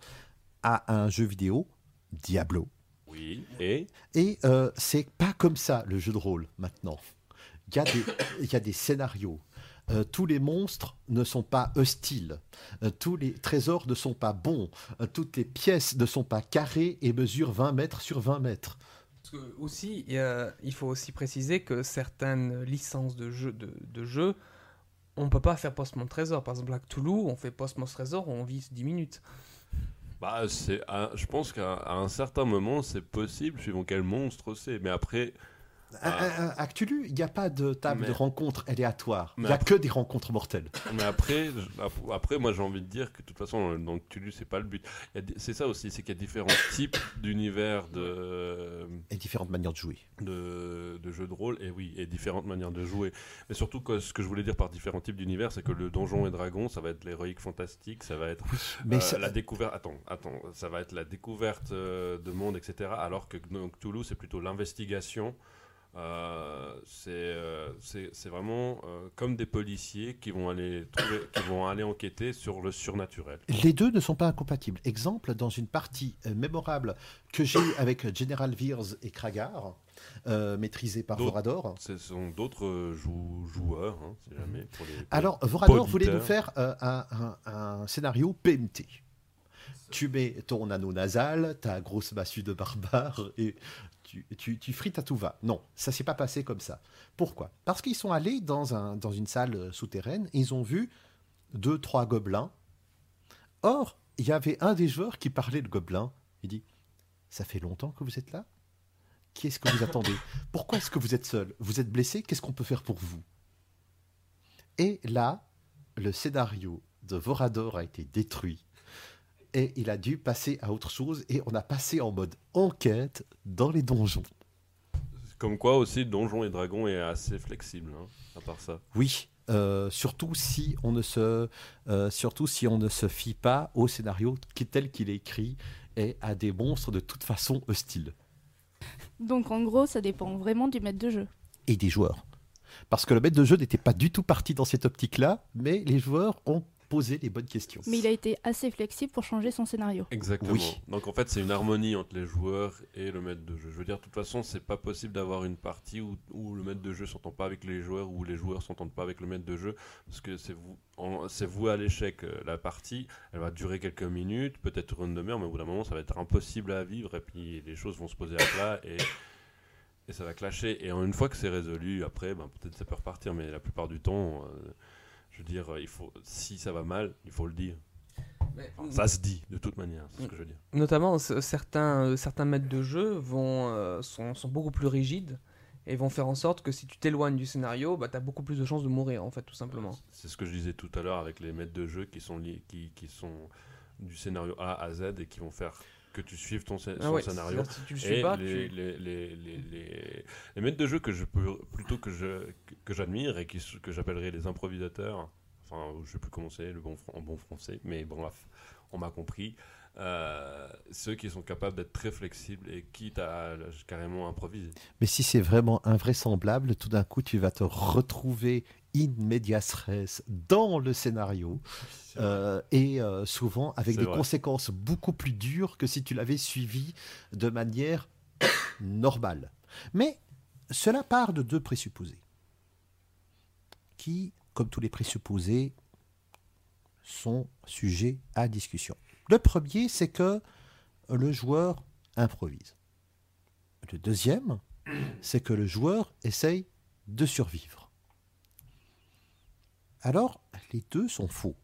à un jeu vidéo, Diablo. Oui, et Et c'est pas comme ça le jeu de rôle maintenant. Il y a des, il y a des scénarios. Euh, tous les monstres ne sont pas hostiles. Euh, tous les trésors ne sont pas bons. Euh, toutes les pièces ne sont pas carrées et mesurent 20 mètres sur 20 mètres. Parce que aussi, il y a- il faut aussi préciser que certaines licences de jeux, de, de jeux on peut pas faire Post-Monstre Trésor. Par exemple, Black Toulouse, on fait Post-Monstre Trésor, on vise 10 minutes. bah, c'est, un- je pense qu'à un certain moment, c'est possible, suivant quel monstre c'est. Mais après, À Cthulhu, il n'y a pas de table Mais- de rencontre aléatoire. Il n'y a après- que des rencontres mortelles. mais après, je- après, moi, j'ai envie de dire que de toute façon, dans Cthulhu, c'est pas le but. C'est ça aussi, c'est qu'il y a différents types d'univers de, Et différentes manières de jouer. de, de jeux de rôle, et oui, et différentes manières de jouer. Mais surtout, que, ce que je voulais dire par différents types d'univers, c'est que le donjon et dragon, ça va être l'héroïque fantastique, ça va être Mais euh, ça- la découverte. Attends, attends, ça va être la découverte euh, de monde, etc. Alors que dans Cthulhu, c'est plutôt l'investigation. Euh, c'est euh, c'est vraiment euh, comme des policiers qui vont aller trouver, qui vont aller enquêter sur le surnaturel. Les deux ne sont pas incompatibles. Exemple, dans une partie euh, mémorable que j'ai avec General Veers et Kragar, maîtrisée par Vorador. Ce sont d'autres jou- joueurs, hein, si jamais. Pour les, pour Alors, Vorador voulait nous faire un, un- un scénario PMT. Tu mets ton anneau nasal, ta grosse massue de barbare et tu, tu, tu frites à tout va. Non, ça s'est pas passé comme ça. Pourquoi? Parce qu'ils sont allés dans, un, dans une salle euh, souterraine et ils ont vu deux, trois gobelins. Or, il y avait un des joueurs qui parlait de gobelins. Il dit Ça fait longtemps que vous êtes là? Qui est-ce que vous attendez? Pourquoi est-ce que vous êtes seul? Vous êtes blessé? Qu'est-ce qu'on peut faire pour vous? Et là, le scénario de Vorador a été détruit. Et il a dû passer à autre chose. Et on a passé en mode enquête dans les donjons. Comme quoi aussi, Donjons et Dragons est assez flexible, hein, à part ça. Oui, euh, surtout si on ne se, euh, surtout si on ne se fie pas au scénario qui, tel qu'il est écrit et à des monstres de toute façon hostiles Donc en gros, ça dépend vraiment du maître de jeu. et des joueurs. Parce que le maître de jeu n'était pas du tout parti dans cette optique-là, mais les joueurs ont posé les bonnes questions. Mais il a été assez flexible pour changer son scénario. Exactement. Oui. Donc en fait, c'est une harmonie entre les joueurs et le maître de jeu. Je veux dire, de toute façon, c'est pas possible d'avoir une partie où, où le maître de jeu s'entend pas avec les joueurs ou les joueurs s'entendent pas avec le maître de jeu parce que c'est vous, c'est vous à l'échec. Euh, La partie, elle va durer quelques minutes, peut-être une demi-heure, mais au bout d'un moment, ça va être impossible à vivre et puis les choses vont se poser à plat et et ça va clasher. Et une fois que c'est résolu, après, ben, peut-être ça peut repartir, mais la plupart du temps, euh, je veux dire, il faut, si ça va mal, il faut le dire. Enfin, ça se dit, de toute manière, c'est ce que je veux dire. Notamment, certains, euh, certains maîtres de jeu vont, euh, sont, sont beaucoup plus rigides et vont faire en sorte que si tu t'éloignes du scénario, bah, tu as beaucoup plus de chances de mourir, en fait, tout simplement. C'est ce que je disais tout à l'heure avec les maîtres de jeu qui sont, liés, qui, qui sont du scénario A à Z et qui vont faire que tu suives ton, Ah ouais, scénario. c'est-à-dire, si tu le suis Et pas, les, tu- les, les, les, les- les maîtres de jeu que je peux plutôt que je que j'admire et qui, que j'appellerais les improvisateurs, enfin je sais plus comment c'est le bon en bon français, mais bon bref, on m'a compris. Euh, ceux qui sont capables d'être très flexibles et quitte à carrément improviser. Mais si c'est vraiment invraisemblable, tout d'un coup, tu vas te retrouver in medias res dans le scénario euh, et euh, souvent avec des vrai. conséquences beaucoup plus dures que si tu l'avais suivi de manière normale. Mais cela part de deux présupposés qui, comme tous les présupposés, sont sujets à discussion. Le premier, c'est que le joueur improvise. Le deuxième, c'est que le joueur essaye de survivre. Alors, les deux sont faux.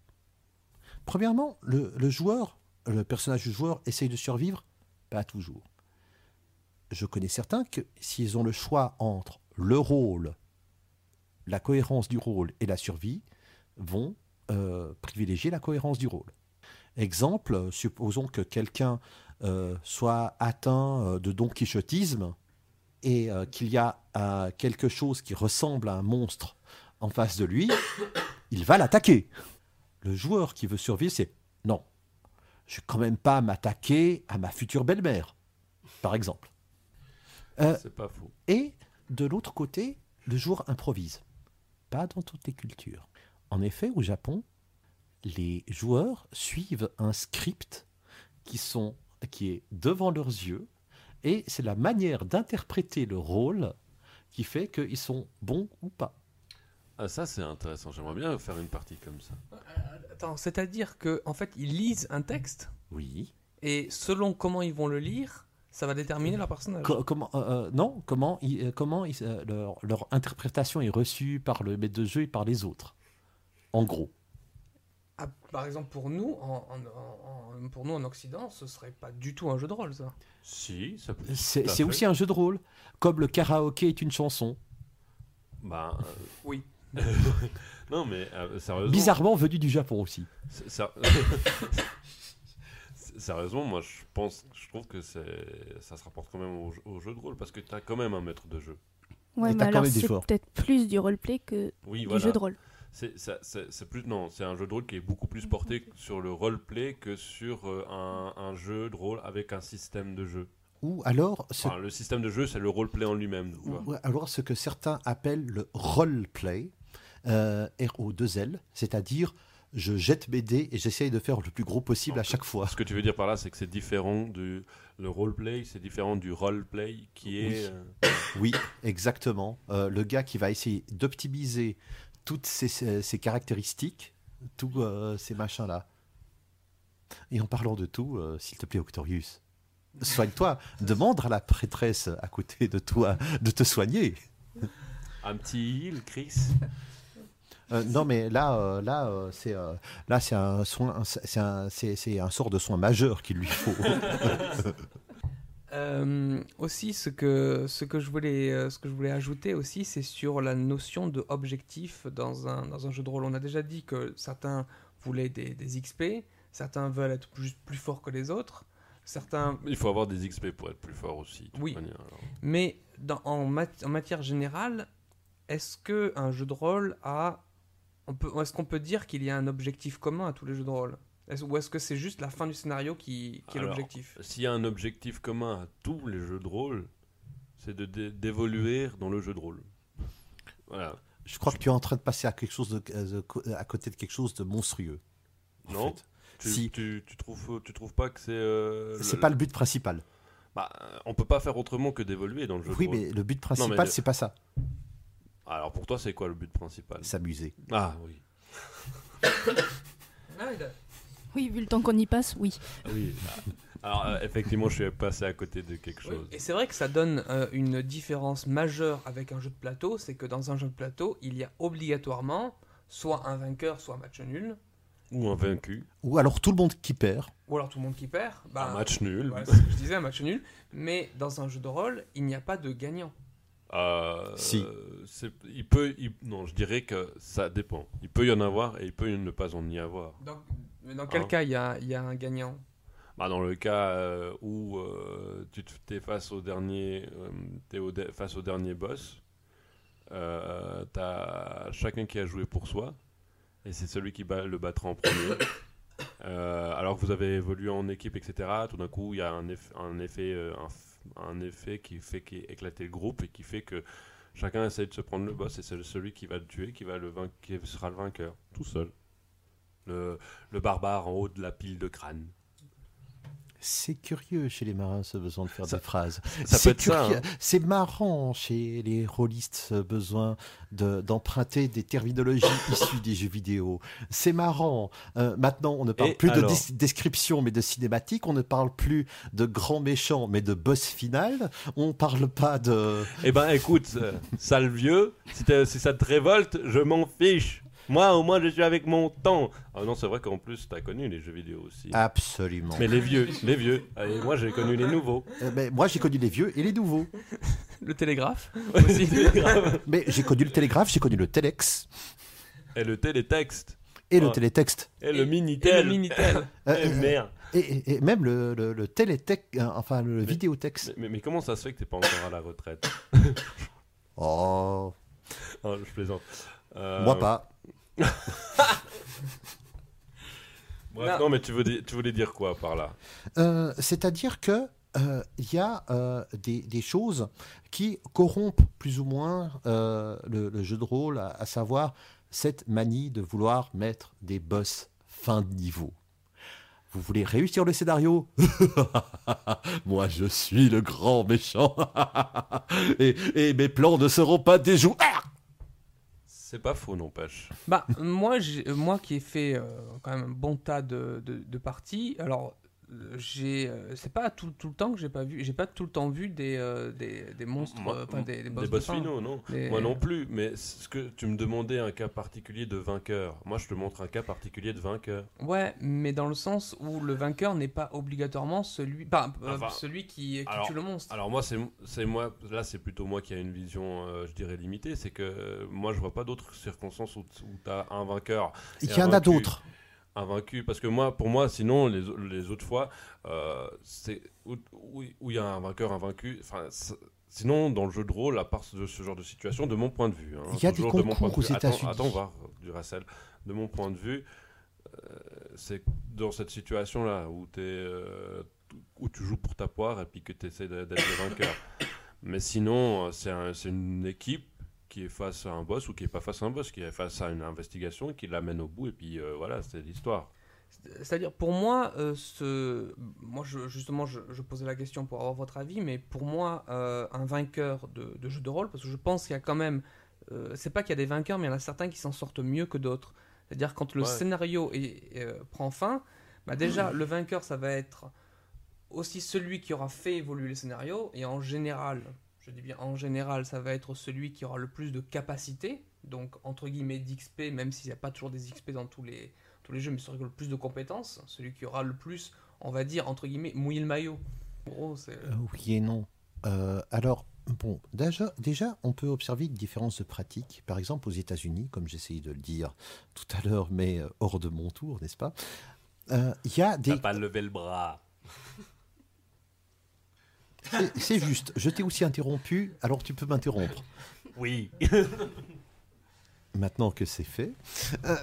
Premièrement, le, joueur, le personnage du joueur essaye de survivre, pas toujours. Je connais certains que s'ils ont le choix entre le rôle, la cohérence du rôle et la survie, vont euh, privilégier la cohérence du rôle. Exemple, supposons que quelqu'un euh, soit atteint euh, de don quichotisme et qu'il y a quelque chose qui ressemble à un monstre en face de lui, il va l'attaquer. Le joueur qui veut survivre, c'est non, je vais quand même pas m'attaquer à ma future belle-mère, par exemple. Euh, C'est pas faux. et de l'autre côté, le joueur improvise. Pas dans toutes les cultures. En effet, au Japon, les joueurs suivent un script qui, sont, qui est devant leurs yeux et c'est la manière d'interpréter le rôle qui fait qu'ils sont bons ou pas. Ah, ça, c'est intéressant. J'aimerais bien faire une partie comme ça. Attends, c'est-à-dire que en fait, ils lisent un texte Oui. et selon comment ils vont le lire, ça va déterminer leur personnage. Co- comment, euh, euh, non, comment, ils- euh, comment ils, euh, leur, leur interprétation est reçue par le maître de jeu et par les autres. En gros. Ah, par exemple, pour nous, en, en- en- pour nous en Occident, ce serait pas du tout un jeu de rôle, ça. Si, ça peut. C'est aussi un jeu de rôle. Comme le karaoké est une chanson. Bah, euh, Oui. Non, mais euh, sérieusement. Bizarrement venu du Japon aussi. c'est- ça- Sérieusement, moi, je pense, je trouve que c'est, ça se rapporte quand même au, jeu- au jeu de rôle parce que tu as quand même un maître de jeu. Ouais, Et mais quand alors même des c'est peut-être plus du roleplay que Oui, du voilà. jeu de rôle. C'est, ça- c'est- c'est plus, non, c'est un jeu de rôle qui est beaucoup plus porté sur le roleplay que sur euh, un, un jeu de rôle avec un système de jeu. Ou alors, ce, Enfin, le système de jeu, c'est le roleplay en lui-même. tu vois. ou alors ce que certains appellent le roleplay, R-O-2-L, c'est-à-dire je jette mes dés et j'essaye de faire le plus gros possible à chaque fois. Ce que tu veux dire par là, c'est que c'est différent du le roleplay, c'est différent du roleplay qui est. Oui. euh, Oui, exactement. Euh, le gars qui va essayer d'optimiser toutes ces, ces- ces caractéristiques, tous euh, ces machins-là. Et en parlant de tout, euh, s'il te plaît, Octorius, soigne-toi. Demande à la prêtresse à côté de toi de te soigner. un petit heal, Chris. Euh, non, mais là, euh, là, euh, c'est euh, là, c'est un soin, c'est un, c'est- c'est un sort de soin majeur qu'il lui faut. Euh, aussi, ce que, ce, que je voulais, ce que je voulais ajouter aussi, c'est sur la notion de objectif dans un, dans un jeu de rôle. On a déjà dit que certains voulaient des, des XP, certains veulent être plus, plus forts que les autres, certains Il faut avoir des XP pour être plus fort aussi. Oui. manière. Mais dans, en, mat- en matière générale, est-ce que un jeu de rôle a, on peut, est-ce qu'on peut dire qu'il y a un objectif commun à tous les jeux de rôle? Est-ce- Ou est-ce que c'est juste la fin du scénario qui, qui est Alors, l'objectif? S'il y a un objectif commun à tous les jeux de rôle, c'est de dé- d'évoluer dans le jeu de rôle. Voilà. Je crois que tu es en train de passer à quelque chose de, de- à côté de quelque chose de monstrueux. Non, fait. Tu, Si. tu, tu trouves, tu trouves pas que c'est. euh, C'est le- pas le but principal. Bah, on peut pas faire autrement que d'évoluer dans le jeu Oui, de rôle. mais le but principal, le- c'est pas ça. Alors pour toi, c'est quoi le but principal? S'amuser. Ah oui. Oui, vu le temps qu'on y passe, oui. oui. Alors euh, effectivement, je suis passé à côté de quelque Oui, chose. Et c'est vrai que ça donne euh, une différence majeure avec un jeu de plateau, c'est que dans un jeu de plateau, il y a obligatoirement soit un vainqueur, soit un match nul, Ou un vaincu, Ou alors tout le monde qui perd. ou alors tout le monde qui perd. Bah, un match nul. voilà, c'est ce que je disais, un match nul. Mais dans un jeu de rôle, il n'y a pas de gagnant. Euh, Si. il peut, il- non, je dirais que ça dépend. Il peut y en avoir et il peut ne pas en y avoir. Mais dans quel Hein? cas il y a, il y a un gagnant? Bah, dans le cas euh, où euh, tu te- es face au dernier, euh, t'es au de- face au dernier boss, euh, t'as chacun qui a joué pour soi et c'est celui qui bat- le battra en premier. Euh, alors que vous avez évolué en équipe, etc. Tout d'un coup, il y a un, eff- un effet, un, un effet qui fait éclater le groupe et qui fait que Chacun essaye de se prendre le boss et c'est celui qui va le tuer qui, va le vain- qui sera le vainqueur, tout seul. Le, le barbare en haut de la pile de crâne. C'est curieux chez les marins ce besoin de faire Ça- des phrases. Ça C'est peut être ça. curieux. hein. C'est marrant chez les rôlistes ce besoin de- d'emprunter des terminologies issues des jeux vidéo. C'est marrant. Euh, maintenant, on ne parle Et plus de alors description mais de cinématique. On ne parle plus de grand méchant mais de boss final. On parle pas de. Eh ben écoute, euh, sale vieux, si ça te révolte, je m'en fiche. Moi, au moins, je suis avec mon temps. Ah non, c'est vrai qu'en plus, t'as connu les jeux vidéo aussi. Absolument. Mais les vieux, les vieux. Et moi, j'ai connu les nouveaux. Euh, mais moi, j'ai connu les vieux et les nouveaux. Le télégraphe aussi. Mais j'ai connu le télégraphe, j'ai connu le téléx Et le télétexte. et le télétexte. Et le Et Minitel. le Minitel. Euh, Eh, euh, merde. et, et- et même le, le, le télétech, euh, enfin le Mais- vidéotex. Mais, mais- mais comment ça se fait que t'es pas encore à la retraite Oh, Oh, Je plaisante. Euh, moi pas. Bref, Non. non, mais tu, veux di- tu voulais dire quoi par là? Euh, C'est-à-dire que euh, il y a euh, des, des choses qui corrompent plus ou moins euh, le, le jeu de rôle, à, à savoir cette manie de vouloir mettre des boss fin de niveau. Vous voulez réussir le scénario? Moi, je suis le grand méchant. et, et mes plans ne seront pas déjoués. Ah C'est pas faux, n'empêche. Bah, moi, moi qui ai fait euh, quand même un bon tas de, de, parties, alors j'ai, euh, c'est pas tout, tout le temps que j'ai pas vu, j'ai pas tout le temps vu des, euh, des, des monstres, Moi- euh, enfin des, des des boss, de boss fin. finaux, non Des- Moi non plus, mais ce que tu me demandais un cas particulier de vainqueur. Moi, je te montre un cas particulier de vainqueur. Ouais, mais dans le sens où le vainqueur n'est pas obligatoirement celui, bah, euh, Enfin, celui qui, qui alors- tue le monstre. Alors moi, c'est c'est moi. Là, c'est plutôt moi qui a une vision, euh, je dirais limitée. C'est que moi, je vois pas d'autres circonstances où, où t'as un vainqueur, Il Et y en a d'autres. Un vaincu. Parce que moi, pour moi, sinon les, les autres fois, euh, c'est où où- où il y a un vainqueur, un vaincu. Enfin, c'est- sinon dans le jeu de rôle, à part ce, ce genre de situation, de mon point de vue. hein, Il y a des toujours de mon concours point de vue. aux Attends. Attends, voir du Racel. De mon point de vue, euh, c'est dans cette situation-là où euh, où tu joues pour ta poire et puis que tu essaies d'être le vainqueur. Mais sinon, c'est un- c'est une équipe qui est face à un boss ou qui est pas face à un boss, qui est face à une investigation, qui l'amène au bout et puis euh, voilà, c'est l'histoire. C'est-à-dire, pour moi, euh, ce... moi je, justement, je, je posais la question pour avoir votre avis, mais pour moi, euh, un vainqueur de, de jeu de rôle, parce que je pense qu'il y a quand même, c'est pas qu'il y a des vainqueurs, mais il y en a certains qui s'en sortent mieux que d'autres. C'est-à-dire, quand le Ouais. scénario est- prend fin, bah déjà, le vainqueur, ça va être aussi celui qui aura fait évoluer le scénario, et en général, je dis bien en général, ça va être celui qui aura le plus de capacité, donc entre guillemets d'XP, même s'il n'y a pas toujours des XP dans tous les, tous les jeux, mais celui qui aura le plus de compétences, celui qui aura le plus, on va dire, entre guillemets, mouillé le maillot. En gros, c'est... Euh, oui et non. Euh, alors, bon, déjà, déjà, on peut observer une différence de pratique. Par exemple, aux États-Unis, comme j'essayais de le dire tout à l'heure, mais euh, hors de mon tour, n'est-ce pas? Euh, Il y a des. T'as pas levé le bras. C'est juste. Je t'ai aussi interrompu, alors tu peux m'interrompre. Oui. Maintenant que c'est fait. Euh,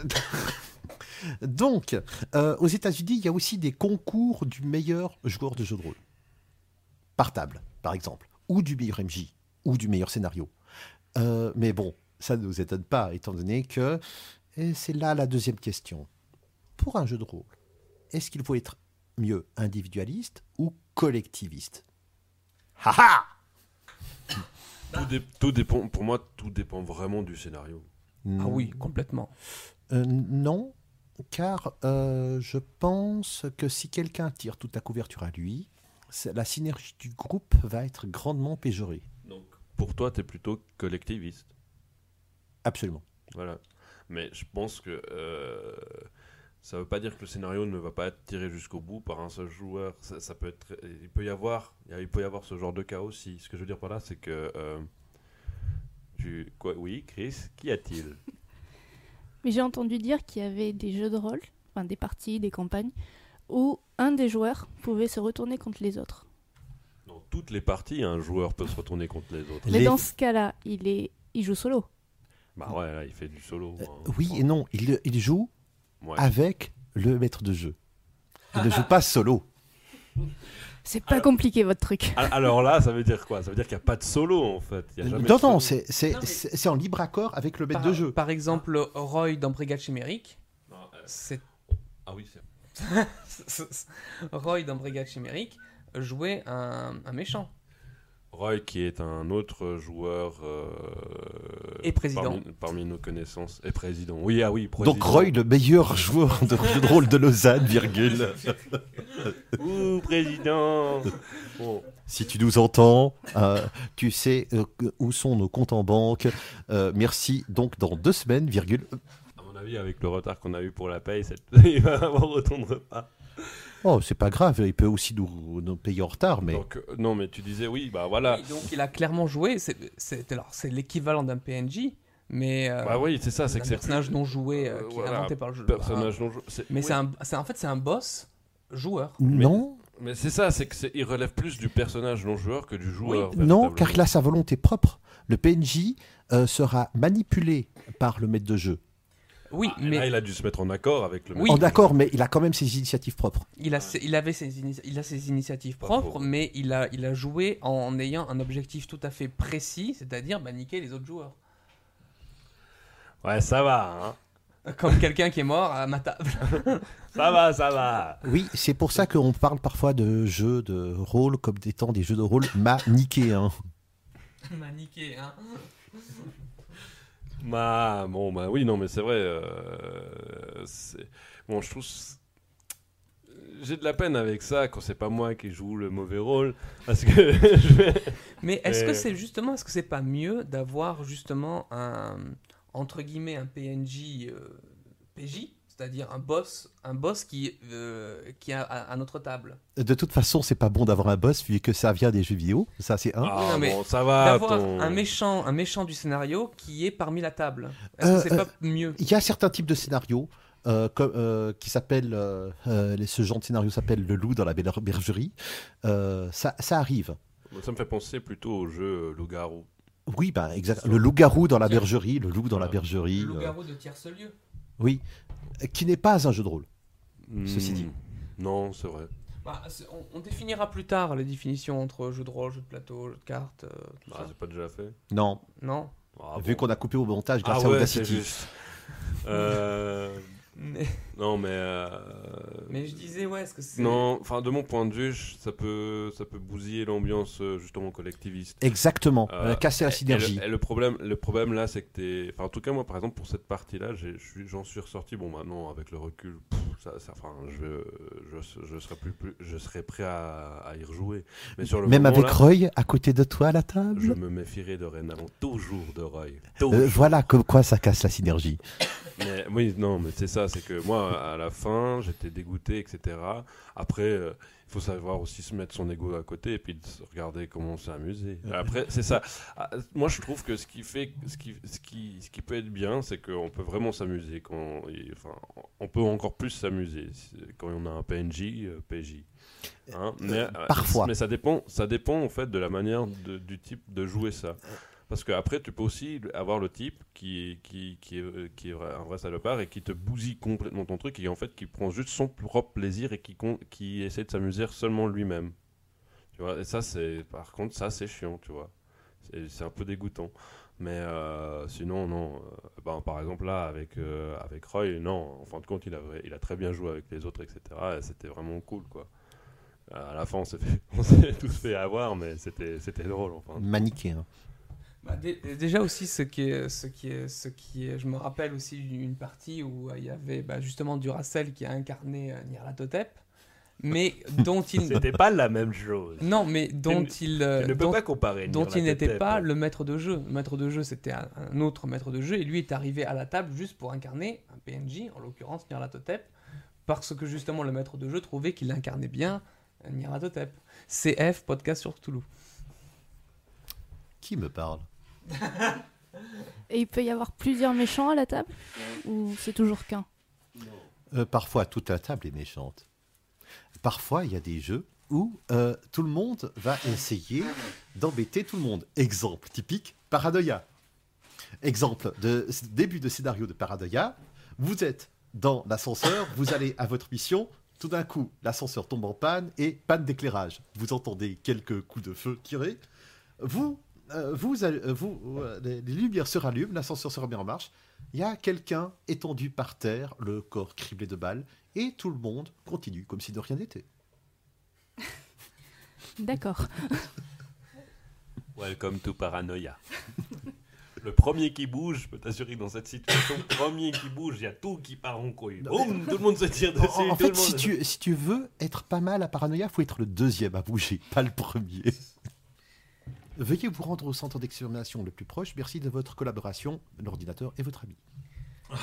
Donc, euh, aux États-Unis, il y a aussi des concours du meilleur joueur de jeu de rôle. Par table, par exemple. Ou du meilleur MJ. Ou du meilleur scénario. Euh, mais bon, ça ne nous étonne pas, étant donné que. Et c'est là la deuxième question. Pour un jeu de rôle, est-ce qu'il faut être mieux individualiste ou collectiviste? Ha ha Tout, dé- tout dépend, pour moi, tout dépend vraiment du scénario. Ah oui, complètement. Euh, non, car euh, je pense que si quelqu'un tire toute la couverture à lui, la synergie du groupe va être grandement péjorée. Donc, pour toi, t'es plutôt collectiviste. Absolument. Voilà. Mais je pense que euh, ça veut pas dire que le scénario ne va pas être tiré jusqu'au bout par un seul joueur. Ça, ça peut être, il peut y avoir, il peut y avoir ce genre de cas aussi. Ce que je veux dire par là, c'est que euh, tu, quoi, oui, Chris, qu'y a-t-il? Mais j'ai entendu dire qu'il y avait des jeux de rôle, enfin des parties, des campagnes, où un des joueurs pouvait se retourner contre les autres. Dans toutes les parties, un joueur peut se retourner contre les autres. Mais Les- dans ce cas-là, il, est... il joue solo. Bah ouais, là, il fait du solo. Euh, hein. oui et non, il, il joue Ouais. avec le maître de jeu. Il ne joue pas solo. C'est pas compliqué votre truc. Alors là, ça veut dire quoi? Ça veut dire qu'il n'y a pas de solo en fait. Il y a jamais de Non, non, c'est mais- en libre accord avec le maître Par, de jeu. par exemple, Roy dans Brigade Chimérique, euh, c'est Ah oui, c'est. Roy dans Brigade Chimérique jouait un, un méchant. Roy, qui est un autre joueur. euh, Et président. Parmi, parmi nos connaissances. Et président. Oui, ah oui, président. Donc Roy, le meilleur joueur de jeu de rôle de Lausanne, virgule. Ouh, président Bon, Si tu nous entends, euh, tu sais euh, où sont nos comptes en banque. Euh, merci. Donc dans deux semaines, virgule. à mon avis, avec le retard qu'on a eu pour la paye, cette... il va avoir autant de repas. Oh, c'est pas grave. Il peut aussi nous, nous payer en retard, mais Donc, euh, non, mais tu disais, oui, bah voilà. Et donc il a clairement joué. C'est c'est- alors c'est l'équivalent d'un PNJ, mais euh, Bah oui, c'est ça, c'est un que c'est. personnage non joué euh, Euh, qui voilà, est inventé par le jeu. Personnage non jou- c'est- Mais oui. c'est un, c'est- en fait c'est un boss joueur. non, Mais c'est ça, c'est que il relève plus du personnage non joueur que du joueur. non, car il a sa volonté propre. Le PNJ euh, sera manipulé par le maître de jeu. Oui, Ah, mais là, il a dû se mettre en accord avec le. Oui. En jeu. mais il a quand même ses initiatives propres. il a, ses- il avait ses, il a ses initiatives propres, mais il a, il a joué en ayant un objectif tout à fait précis, c'est-à-dire bah, niquer les autres joueurs. Ouais, ça va, hein Comme quelqu'un qui est mort à ma table. Ça va, ça va Oui, c'est pour ça qu'on parle parfois de jeux de rôle comme étant des jeux de rôle manichéens. m'a niqué, hein. Bah, bon, bah oui, non, mais c'est vrai. euh, bon, je trouve. J'ai de la peine avec ça quand c'est pas moi qui joue le mauvais rôle. Parce que. je vais- Mais est-ce que c'est justement, est-ce que c'est pas mieux d'avoir justement un entre guillemets un PNJ euh, PJ, c'est-à-dire un boss, un boss qui euh, qui est à, à notre table, De toute façon, c'est pas bon d'avoir un boss vu que ça vient des jeux vidéo. Ça, c'est un. Ah, non, mais bon, ça va. d'avoir ton- un méchant, un méchant du scénario qui est parmi la table. Est-ce Euh, que c'est euh, pas mieux? Il y a certains types de scénarios euh, comme, euh, qui s'appellent. euh, euh, ce genre de scénario s'appelle le loup dans la ber- bergerie. Euh, ça, ça arrive. Ça me fait penser plutôt au jeu euh, Loup-garou. Oui, bah, exact. Le loup-garou dans la bergerie, le loup dans la bergerie. Le euh, loup-garou de tierce lieu. Oui, qui n'est pas un jeu de rôle. Ceci Hmm, dit. Non, c'est vrai. Bah, on, on définira plus tard les définitions entre jeu de rôle, jeu de plateau, jeu de cartes, euh, tout Ah, ça. c'est pas déjà fait. Non, Non. Ah, vu bon. qu'on a coupé au montage grâce Ah à ouais, c'est Audacity. juste. Euh, Mais, non, mais. euh, mais je disais ouais, est-ce que c'est Non, enfin, de mon point de vue, je- ça peut, ça peut bousiller l'ambiance euh, justement collectiviste. Exactement, Euh, casser la Et synergie. le, et le problème, le problème là, c'est que t'es. Enfin, en tout cas, moi, par exemple, pour cette partie-là, j'en suis ressorti. Bon, maintenant, avec le recul, pff, ça, ça, enfin, je, je, je serais plus, plus- je serais prêt à, à y rejouer. Mais sur le Même moment, avec là, Roy à côté de toi à la table. je me méfierai dorénavant toujours de Roy. Euh, voilà comme quoi ça casse la synergie. Mais, oui, non, mais c'est ça, c'est que moi, à la fin, j'étais dégoûté, etc. Après, euh, il faut savoir aussi se mettre son ego à côté et puis de regarder comment on s'est amusé. Après, c'est ça. Ah, Moi, je trouve que ce qui fait, ce qui, ce qui, ce qui peut être bien, c'est qu'on peut vraiment s'amuser. Quand, et, enfin, on peut encore plus s'amuser quand on a un PNJ, euh, PJ. Hein, mais, euh, parfois. Mais ça dépend, ça dépend en fait de la manière de- du type de jouer ça. Parce qu'après, tu peux aussi avoir le type qui, qui, qui, est, qui est un vrai salopard et qui te bousille complètement ton truc et en fait qui prend juste son propre plaisir et qui, qui essaie de s'amuser seulement lui-même. Tu vois, et ça, c'est, par contre, ça, c'est chiant, tu vois. C'est, un peu dégoûtant. Mais euh, sinon, non. euh, ben, par exemple, là, avec, euh, avec Roy, non, en fin de compte, il a, il a très bien joué avec les autres, etc. Et c'était vraiment cool, quoi. À la fin, on s'est, tous fait avoir, mais c'était, drôle, enfin. Manichéen. Bah, dé- déjà aussi ce qui est, ce qui est, ce qui est, je me rappelle aussi d'une partie où euh, il y avait bah, justement Duracell qui a incarné euh, Nyarlathotep, mais dont il, C'était pas la même chose. non, mais dont Tu il, euh, Tu ne peux dont, pas comparer. dont il n'était pas le maître de jeu. Le maître de jeu c'était un, un autre maître de jeu et lui est arrivé à la table juste pour incarner un PNJ, en l'occurrence Nyarlathotep, parce que justement le maître de jeu trouvait qu'il incarnait bien euh, Nyarlathotep. CF podcast sur Toulouse. Qui me parle? Et il peut y avoir plusieurs méchants à la table Ou c'est toujours qu'un? Euh, Parfois, toute la table est méchante. Parfois, il y a des jeux où euh, tout le monde va essayer d'embêter tout le monde. Exemple typique, Paranoia. Exemple de début de scénario de Paranoia. Vous êtes dans l'ascenseur, vous allez à votre mission, Tout d'un coup, l'ascenseur tombe en panne et panne d'éclairage. Vous entendez quelques coups de feu tirés. Vous, euh, vous, euh, vous euh, les, les lumières se rallument, l'ascenseur se remet en marche. Il y a quelqu'un étendu par terre, le corps criblé de balles, et tout le monde continue comme si de rien n'était. D'accord. Welcome to Paranoia. Le premier qui bouge, je peux t'assurer que dans cette situation, le premier qui bouge, il y a tout qui part en couille. Boum, tout le monde se tire dessus. En, en fait, si monde- tu, si tu veux être pas mal à paranoïa, faut être le deuxième à bouger, pas le premier. Veuillez vous rendre au centre d'extermination le plus proche. Merci de votre collaboration, l'ordinateur et votre ami.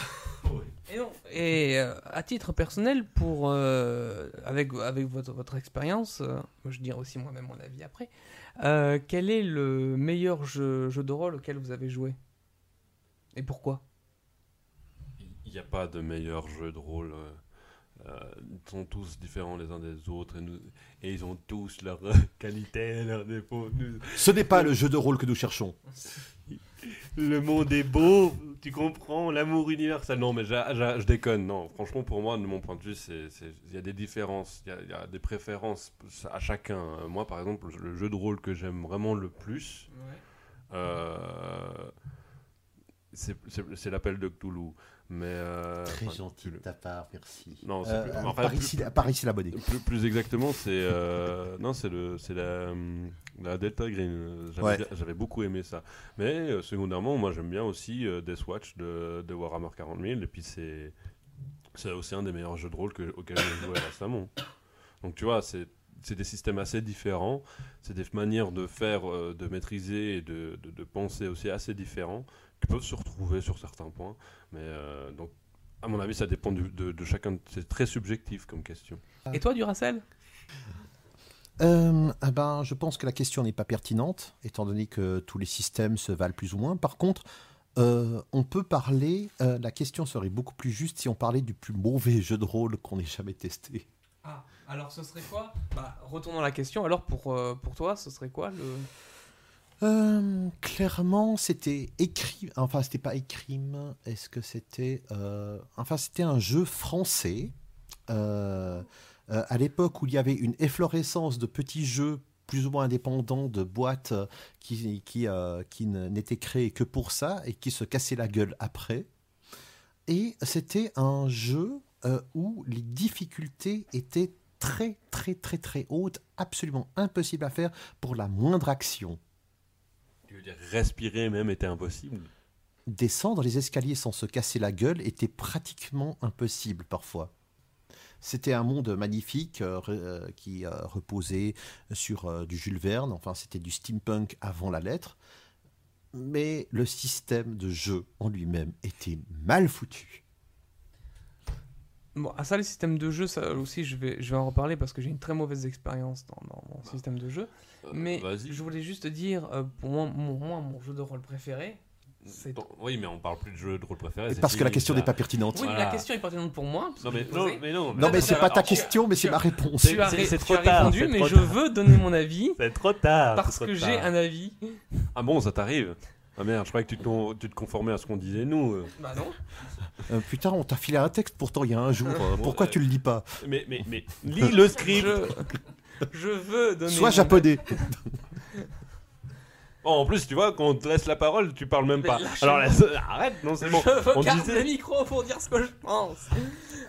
Et, non, et, euh, à titre personnel, pour, euh, avec, avec votre, votre expérience, euh, je dirais aussi moi-même mon avis après, euh, quel est le meilleur jeu, jeu de rôle auquel vous avez joué? Et pourquoi? Il n'y a pas de meilleur jeu de rôle. Euh, ils sont tous différents les uns des autres et, nous- et ils ont tous leurs euh, qualités, leurs défauts. Nous- Ce n'est pas le jeu de rôle que nous cherchons. Le monde est beau, tu comprends, l'amour universel. Non, mais je déconne. Non, franchement, pour moi, de mon point de vue, il y a des différences, il y a, il y a des préférences à chacun. Euh, Moi, par exemple, le, jeu de rôle que j'aime vraiment le plus, euh, c'est l'appel de Cthulhu. Mais euh, Très enfin, gentil de ta part, merci. Non, c'est Euh, plus- euh, enfin, par, plus- par ici l'abonné. Plus, plus exactement, c'est euh, non, c'est le, c'est la, la Delta Green. J'avais, Ouais. beaucoup aimé ça. Mais euh, secondairement, moi j'aime bien aussi euh, Death Watch de, de Warhammer 40 000. Et puis c'est, c'est aussi un des meilleurs jeux de rôle que, auxquels j'ai joué récemment. Donc tu vois, c'est, c'est des systèmes assez différents. C'est des manières de faire, de maîtriser et de, de, de penser aussi assez différents qui peuvent se retrouver sur certains points. Mais euh, donc, à mon avis, ça dépend du- de, de chacun. C'est très subjectif comme question. Et toi, Duracell? Euh, ah ben, je pense que la question n'est pas pertinente, étant donné que tous les systèmes se valent plus ou moins. Par contre, euh, on peut parler, euh, la question serait beaucoup plus juste si on parlait du plus mauvais jeu de rôle qu'on ait jamais testé. Ah, alors ce serait quoi? Bah, retournons à la question. Alors pour, euh, pour toi, ce serait quoi le... Euh, clairement, c'était écrit. Enfin, c'était pas écrime. Est-ce que c'était. euh, enfin, c'était un jeu français. euh, à l'époque où il y avait une efflorescence de petits jeux plus ou moins indépendants de boîtes qui, n'étaient créées que pour ça et qui se cassaient la gueule après. Et c'était un jeu où les difficultés étaient très très très très hautes, absolument impossible à faire pour la moindre action. Respirer même était impossible descendre les escaliers sans se casser la gueule était pratiquement impossible parfois. C'était un monde magnifique euh, euh, qui euh, reposait sur du Jules Verne, enfin c'était du steampunk avant la lettre, mais le système de jeu en lui-même était mal foutu. Bon, à ça, les systèmes de jeu, ça aussi, je vais, je vais en reparler parce que j'ai une très mauvaise expérience dans, dans mon système de jeu. Euh, Mais je voulais juste dire, euh, pour moi, mon, moi, mon jeu de rôle préféré, c'est... Non, Oui, mais on parle plus de jeu de rôle préféré. Et parce que la question n'est pas pertinente. Oui, mais Voilà. la question est pertinente pour moi. Non mais je l'ai non, mais non. Non mais c'est pas ta Alors, question, mais c'est ma réponse. Tu C'est- as, c'est- ré- c'est tu trop as tard, répondu, mais trop je tard. veux donner mon avis C'est trop tard. parce que j'ai un avis. Ah bon, ça t'arrive? Ah merde, je croyais que tu te, con- tu te conformais à ce qu'on disait nous. euh. Bah non. Euh, putain, on t'a filé un texte pourtant il y a un jour. euh, Bon, Pourquoi euh, tu le lis pas Mais, mais, mais, lis le script. Je, je veux donner. Sois mon japonais. Oh, en plus, tu vois, quand on te laisse la parole, tu parles même Mais pas. lâchez-moi. Alors, arrête, non, c'est bon. Je veux On garder disait- le micro pour dire ce que je pense.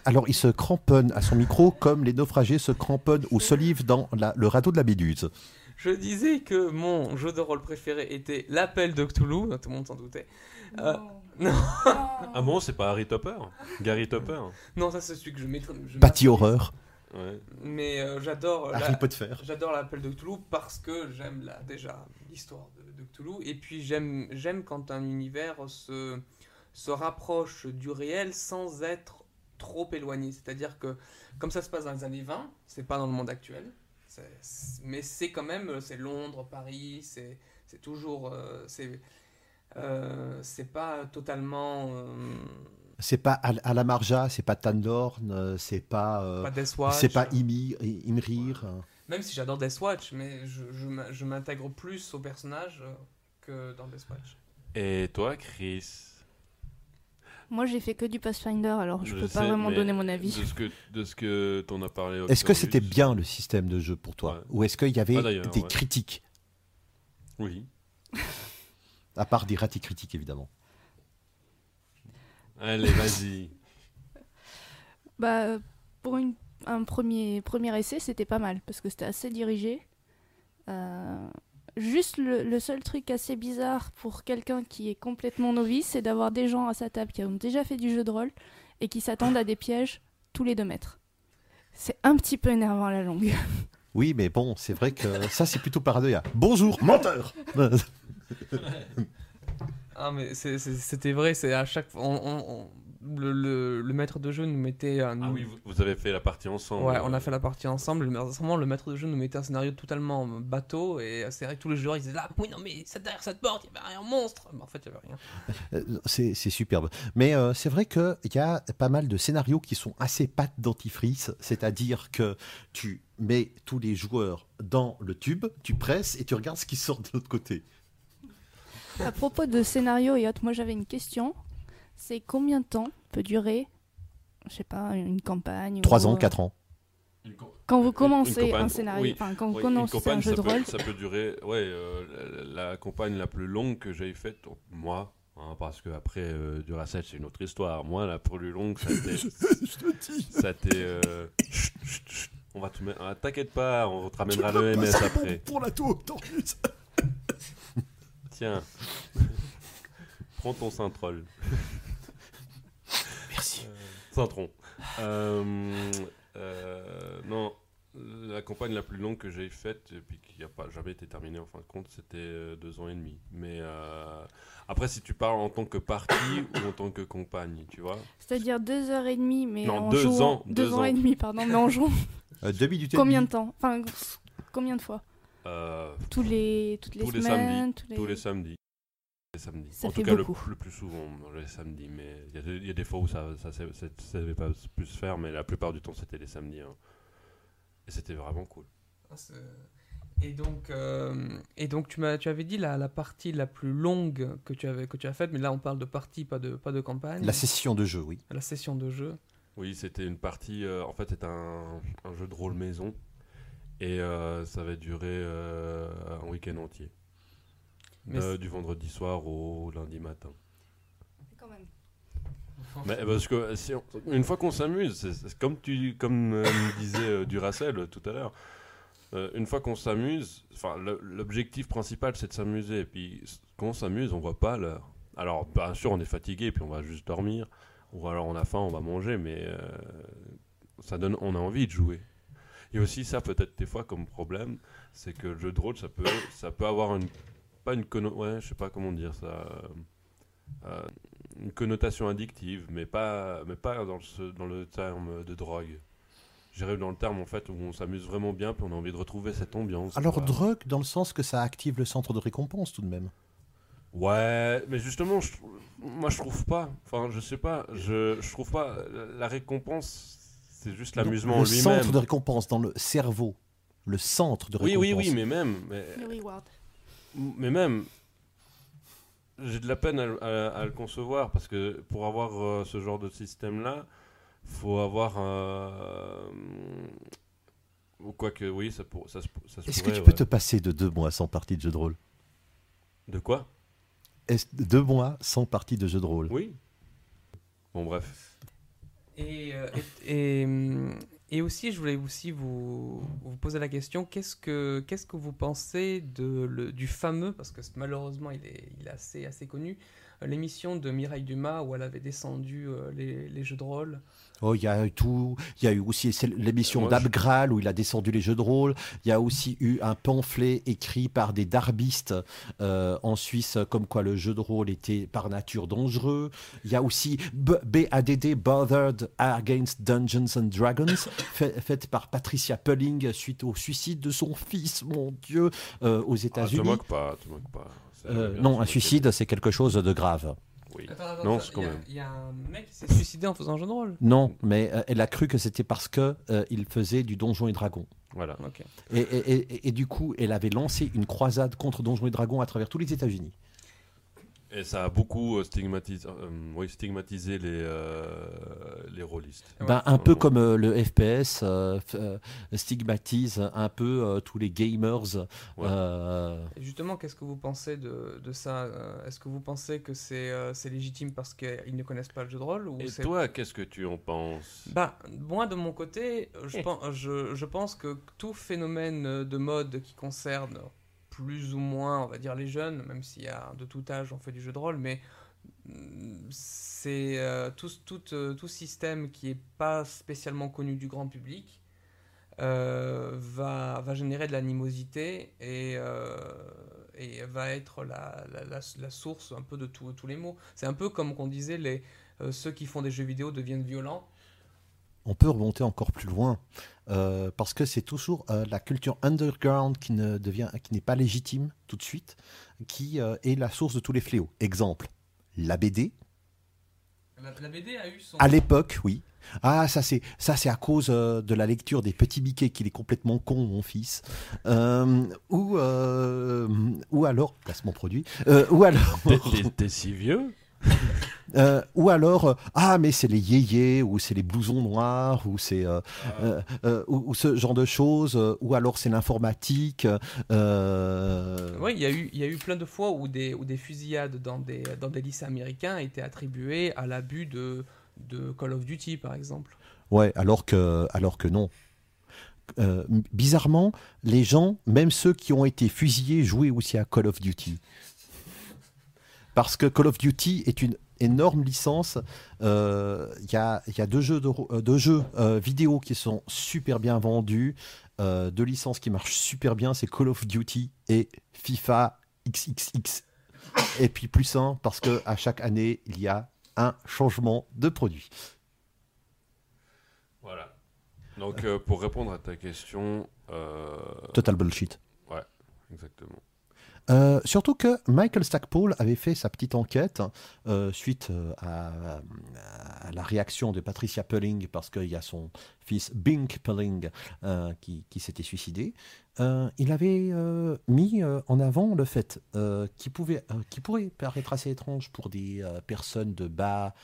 Alors il se cramponne à son micro comme les naufragés se cramponnent aux solives dans la- le radeau de la Méduse. Je disais que mon jeu de rôle préféré était l'appel de Cthulhu, tout le monde s'en doutait. Euh, Non. non. Ah bon, c'est pas Harry Topper Gary Topper Non, ça c'est celui que je je Patty horreur, Ouais. Mais euh, j'adore. euh, la- Harry Potter. J'adore l'appel de Cthulhu parce que j'aime déjà l'histoire de, de Cthulhu et puis j'aime j'aime quand un univers se, se rapproche du réel sans être trop éloigné. C'est-à-dire que comme ça se passe dans les années 20, c'est pas dans le monde actuel, mais c'est quand même c'est Londres, Paris, c'est c'est toujours euh, c'est euh, c'est pas totalement euh, C'est pas Al- Alamarja, c'est pas Tandorn, euh, c'est pas, euh, pas Death Watch. c'est pas Ymir, Imrir. euh. Même si j'adore Death Watch, mais je, je m'in- je m'intègre plus au personnage euh, que dans Death Watch. Et toi, Chris? Moi, j'ai fait que du Pathfinder, alors je, Je peux pas vraiment donner mon avis. De ce que, de ce que t'en as parlé. Est-ce que c'était bien le système de jeu pour toi Ouais. Ou est-ce qu'il y avait Ah, des ouais. critiques Oui. À part des ratés critiques, évidemment. Allez, vas-y. Bah, pour une- un premier, premier essai, c'était pas mal parce que c'était assez dirigé. Euh, juste le, le seul truc assez bizarre pour quelqu'un qui est complètement novice, c'est d'avoir des gens à sa table qui ont déjà fait du jeu de rôle et qui s'attendent à des pièges tous les deux mètres. C'est un petit peu énervant à la longue. Oui, mais bon, c'est vrai que ça, c'est plutôt paranoïa. Bonjour, menteur Ah mais c'est- c'est- c'était vrai, c'est à chaque fois... on- on- on- le, le- le maître de jeu nous mettait un... Ah oui, vous, vous avez fait la partie ensemble. Ouais, on a fait la partie ensemble. Mais le maître de jeu nous mettait un scénario totalement bateau. Et c'est vrai que tous les joueurs ils disaient là, oui, non, mais ça, derrière cette porte, il y avait un monstre. Mais en fait, il y avait rien. Euh, C'est c'est superbe. Mais euh, c'est vrai qu'il y a pas mal de scénarios qui sont assez pâte dentifrice, c'est-à-dire que tu mets tous les joueurs dans le tube, tu presses et tu regardes ce qui sort de l'autre côté. À propos de scénario et autres, moi j'avais une question. C'est combien de temps peut durer, je sais pas, une campagne Trois ou, ans, euh, quatre ans. Quand vous commencez campagne, un scénario, oui. enfin quand vous Oui, une commencez campagne, un jeu ça de peut- rôle, Ça peut durer. Ouais, euh, la, la campagne la plus longue que j'ai faite, moi, hein, parce que après euh, Duracell, c'est une autre histoire. Moi, la plus longue, ça a été. ça a été, euh, chut, chut, chut. on va te mettre. ah, T'inquiète pas, on te ramènera le MS après. Pour la tour. Tiens. Prends ton Saint-Troll. Merci. Saint-Tron. Euh, euh, non, la campagne la plus longue que j'ai faite, et puis qui n'a pas jamais été terminée en fin de compte, c'était euh, deux ans et demi. Mais euh, après, si tu parles en tant que partie ou en tant que compagne, tu vois. c'est-à-dire deux heures et demie, mais Non, en deux jouant, ans, deux, deux ans, ans. et demi, pardon, mais en jouant Euh, deux minutes et combien de temps? Enfin, combien de fois? Euh, Tous les, toutes les tous les semaines, samedis. tous les... Tous les samedis. Les samedis. Ça en fait tout cas, le, beaucoup. le plus souvent, les samedis. Mais il y a des- il y, a des fois où ça ça ne savait pas plus se faire, mais la plupart du temps, c'était les samedis. hein. Et c'était vraiment cool. Ah, Et donc, euh, et donc tu, m'as, tu avais dit la, la partie la plus longue que tu, avais, que tu as faite, mais là on parle de partie, pas de, pas de campagne. La session de jeu, oui. La session de jeu. Oui, c'était une partie. euh, en fait, c'était un, un jeu de rôle maison. Et euh, ça avait duré euh, un week-end entier. Mais Euh, du vendredi soir au lundi matin. Quand même. Mais parce que si on- une fois qu'on s'amuse, comme tu comme euh, disait euh, Duracell euh, tout à l'heure. euh, une fois qu'on s'amuse, enfin l'objectif principal c'est de s'amuser. Et puis quand on s'amuse, on voit pas l'heure. Alors bien sûr on est fatigué, puis on va juste dormir, ou alors on a faim, on va manger, mais euh, ça donne, on a envie de jouer. Et aussi ça peut-être des fois comme problème, c'est que le jeu de rôle ça peut, ça peut avoir une pas une conno, ouais, je sais pas comment dire ça. euh, euh, une connotation addictive, mais pas, mais pas dans, le, dans le terme de drogue. J'irais dans le terme en fait où on s'amuse vraiment bien, puis on a envie de retrouver cette ambiance. Alors, quoi. drogue, dans le sens que ça active le centre de récompense tout de même. Ouais, mais justement, je moi je trouve pas. Enfin, je sais pas, je, je trouve pas. la- récompense, c'est juste l'amusement en Le lui-même. centre de récompense dans le cerveau. Le centre de Oui, récompense. oui, oui, mais même, mais, Le reward. Mais même, j'ai de la peine à, le- à- à le concevoir parce que pour avoir euh, ce genre de système-là, faut avoir. Euh, ou quoique, oui, ça, pour, ça, Est-ce que tu peux te passer de deux mois sans partie de jeu de rôle? De quoi? Est-ce deux mois sans partie de jeu de rôle? Oui. Bon, bref. Et, euh, et, et, hum, et aussi, je voulais aussi vous, poser la question qu'est-ce que, que vous pensez de, le, du fameux, parce que malheureusement il est, il assez, assez connu, l'émission de Mireille Dumas où elle avait descendu euh, les, les jeux de rôle Oh, il y a eu tout. Il y a eu aussi l'émission Moi, d'Ab je- Graal où il a descendu les jeux de rôle. Il y a aussi eu un pamphlet écrit par des darbistes euh, en Suisse, comme quoi le jeu de rôle était par nature dangereux. Il y a aussi BADD, Bothered Against Dungeons and Dragons, fait- faite par Patricia Pulling suite au suicide de son fils, mon Dieu, euh, aux Ah, te États-Unis. moque pas, te moque pas. Euh, bien non, un suicide, c'est quelque chose de grave. Oui. Attends, attends, Non, quand il y a- même. Il y a un mec qui s'est suicidé en faisant un jeu de rôle. Non, mais euh, elle a cru que c'était parce que euh, il faisait du Donjon et Dragon. Voilà. Ok. Et, et- et- et du coup, elle avait lancé une croisade contre Donjons et Dragons à travers tous les États-Unis. Et ça a beaucoup euh, stigmatisé, euh, oui, stigmatisé les, euh, les rôlistes. Ben, un peu comme euh, le FPS stigmatise un peu euh, tous les gamers. Ouais. euh, Et justement, qu'est-ce que vous pensez de, de ça Est-ce que vous pensez que c'est euh, c'est légitime parce qu'ils ne connaissent pas le jeu de rôle ou Et toi, qu'est-ce que tu en penses? Bah, moi de mon côté, je, pen- je, je pense que tout phénomène de mode qui concerne plus ou moins, on va dire, les jeunes, même s'il y a de tout âge, on fait du jeu de rôle, mais mm, c'est euh, euh, tout système qui est pas spécialement connu du grand public euh, va, générer de l'animosité et, va être la, source un peu de tout- tous les maux. C'est un peu comme qu'on disait, les, ceux qui font des jeux vidéo deviennent violents. On peut remonter encore plus loin euh, parce que c'est toujours euh, la culture underground qui ne devient, qui n'est pas légitime tout de suite, qui euh, est la source de tous les fléaux. Exemple, la BD. La, la BD a eu son. À l'époque, oui. Ah, ça c'est ça c'est à cause euh, de la lecture des petits Mickey qu'il est complètement con, mon fils. Euh, ou euh, ou alors, placement produit. Euh, ou alors, t'es si vieux euh, ou alors, euh, ah mais c'est les yéyés ou c'est les blousons noirs ou c'est euh, euh, euh, ou, ou ce genre de choses. ou alors c'est l'informatique. Oui, il y, a eu- y a eu plein de fois où des, où des fusillades dans des, dans des lycées américains étaient attribuées à l'abus de, de Call of Duty, par exemple. Ouais, alors que, alors que non. Bizarrement, les gens, même ceux qui ont été fusillés, jouaient aussi à Call of Duty. Parce que Call of Duty est une énorme licence. Euh, Il y, a, il y a deux jeux, de, euh, deux jeux euh, vidéo qui sont super bien vendus, euh, deux licences qui marchent super bien, c'est Call of Duty et FIFA XXX. Et puis plus un, parce que à chaque année, il y a un changement de produit. Voilà. Donc, euh, pour répondre à ta question, euh, Total bullshit. exactement. Euh, surtout que Michael Stackpole avait fait sa petite enquête euh, suite euh, à, la réaction de Patricia Pelling parce qu'il y a son fils Bink Pelling qui, s'était suicidé. Il avait mis en avant le fait euh, qui, pourrait paraître assez étrange pour des personnes de bas.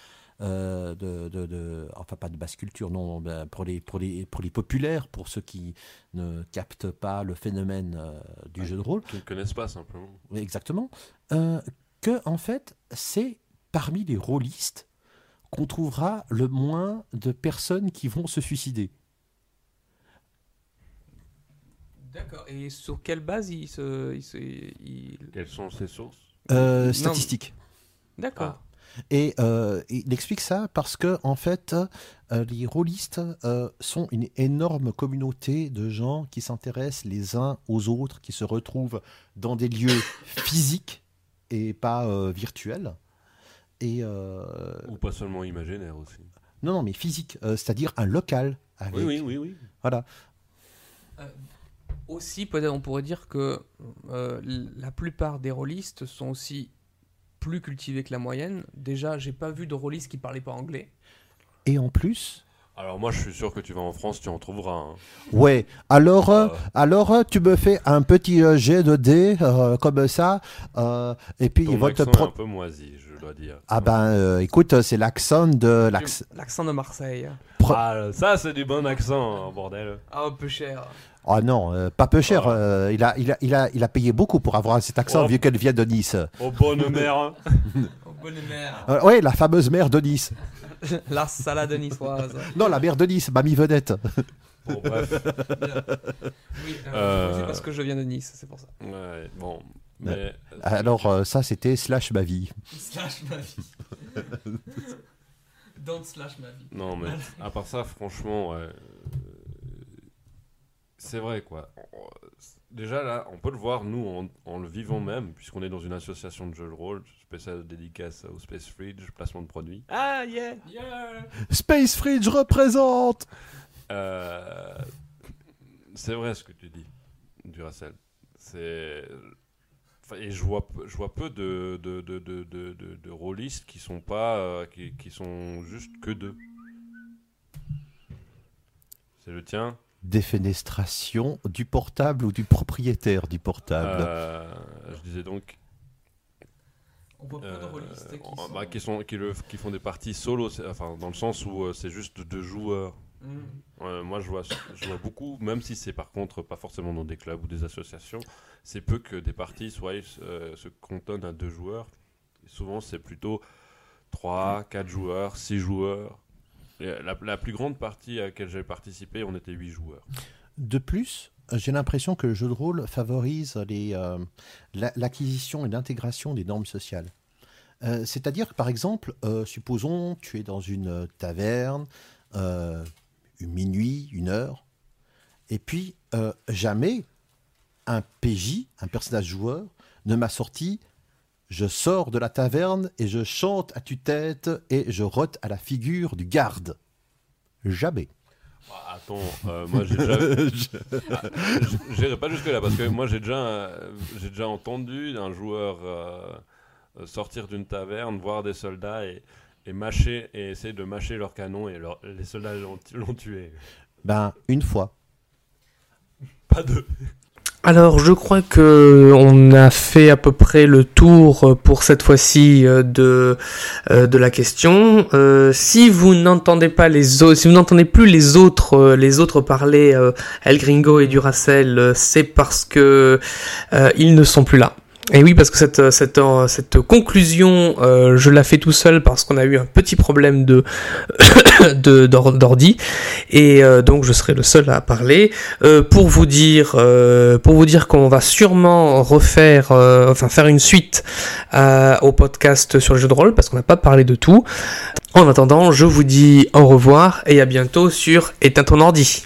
Euh, de, de- de- enfin pas de basse culture, non, ben, pour, les, pour, les, pour les populaires, pour ceux qui ne captent pas le phénomène euh, du Ouais. jeu de rôle, Qui ne connaissent pas simplement. Exactement. Euh, que, en fait, c'est parmi les rôlistes qu'on trouvera le moins de personnes qui vont se suicider. D'accord. Et sur quelle base il se. il se- il- Quelles sont ces sources? Euh, statistiques. D'accord. Et euh, il explique ça parce que, en fait, euh, les rôlistes euh, sont une énorme communauté de gens qui s'intéressent les uns aux autres, qui se retrouvent dans des lieux physiques et pas euh, virtuels. Et euh, Ou pas seulement imaginaires aussi. non, non, mais physique, euh, c'est-à-dire un local. Avec, Oui, oui, oui, oui. Voilà. Aussi, peut-être on pourrait dire que euh, la plupart des rôlistes sont aussi plus cultivés que la moyenne. Déjà, j'ai pas vu de rôlistes qui parlaient pas anglais. Et en plus, Alors moi, je suis sûr que tu vas en France, tu en trouveras. hein. ouais. Alors, euh, Euh, alors euh, tu me fais un petit jet de dés euh, comme ça, euh, et puis ton ils vont te pro- un peu moisi, je dois dire. Ah ben, euh, écoute, c'est l'accent de l'accent. De Marseille. Pro- Ah, ça, c'est du bon accent, hein, bordel. Ah, un peu cher. Oh non, euh, pas peu cher. Ah. euh, il a, il a, il a, il a payé beaucoup pour avoir cet accent Oh. vu qu'elle vient de Nice. Oh, bonne mère. Au bonne mère. Euh, ouais, la fameuse mère de Nice. La salade niçoise. Non, la mère de Nice, mamie vedette. Bon, bref. Oui, euh, Euh, c'est parce que je viens de Nice, c'est pour ça. Ouais, bon. Mais, Alors euh, ça, c'était slash ma vie. Slash ma vie. Don't slash ma vie. Non, mais à part ça, franchement, ouais, euh, c'est vrai, quoi. Déjà, là, on peut le voir, nous, en, en le vivant même, puisqu'on est dans une association de jeux de rôle, spéciale dédicace au Space Fridge, placement de produits. Ah, yeah Yeah. Space Fridge représente. Euh, c'est vrai ce que tu dis, Duracell. C'est... Et je vois, peu- je vois peu de, de, de, de, de, de- de rôlistes qui sont pas... euh, qui, qui sont juste que deux. C'est le tien? Défenestration du portable ou du propriétaire du portable. Euh, je disais donc. On voit beaucoup de Euh, rôlistes qui sont... bah, qui, sont, qui, le- qui font des parties solo, enfin, dans le sens où euh, c'est juste deux joueurs. Mm. Euh, moi, je vois, je vois beaucoup, même si c'est par contre pas forcément dans des clubs ou des associations, c'est peu que des parties soient, euh, se cantonnent à deux joueurs. Et souvent, c'est plutôt 3, 4 joueurs, 6 joueurs. Et la, plus grande partie à laquelle j'ai participé, on était 8 joueurs. De plus, j'ai l'impression que le jeu de rôle favorise euh, la- l'acquisition et l'intégration des normes sociales. Euh, C'est-à-dire que, par exemple, euh, supposons tu es dans une euh, taverne, euh, une minuit, une heure, et puis euh, jamais un PJ, un personnage joueur, ne m'a sorti je sors de la taverne et je chante à tue-tête et je rote à la figure du garde. Jamais. Ah, attends, euh, moi j'ai déjà. J'irai pas jusque-là parce que moi j'ai déjà, euh, j'ai déjà entendu un joueur euh, sortir d'une taverne, voir des soldats et, et mâcher et essayer de mâcher leur canon et leur- les soldats l'ont tué. Ben, une fois. Pas deux. Alors, je crois que on a fait à peu près le tour euh, pour cette fois-ci euh, de euh, de la question. Si vous n'entendez pas les autres, si vous n'entendez plus les autres les autres parler, El Gringo et Duracell, c'est parce que ils ne sont plus là. Et oui, parce que cette cette euh, cette conclusion, euh, je la fais tout seul parce qu'on a eu un petit problème de de d'or- d'ordi et euh, donc je serai le seul à parler. Pour vous dire, pour vous dire qu'on va sûrement refaire, enfin faire une suite au podcast sur le jeu de rôle parce qu'on n'a pas parlé de tout. En attendant, je vous dis au revoir et à bientôt sur Éteins ton ordi.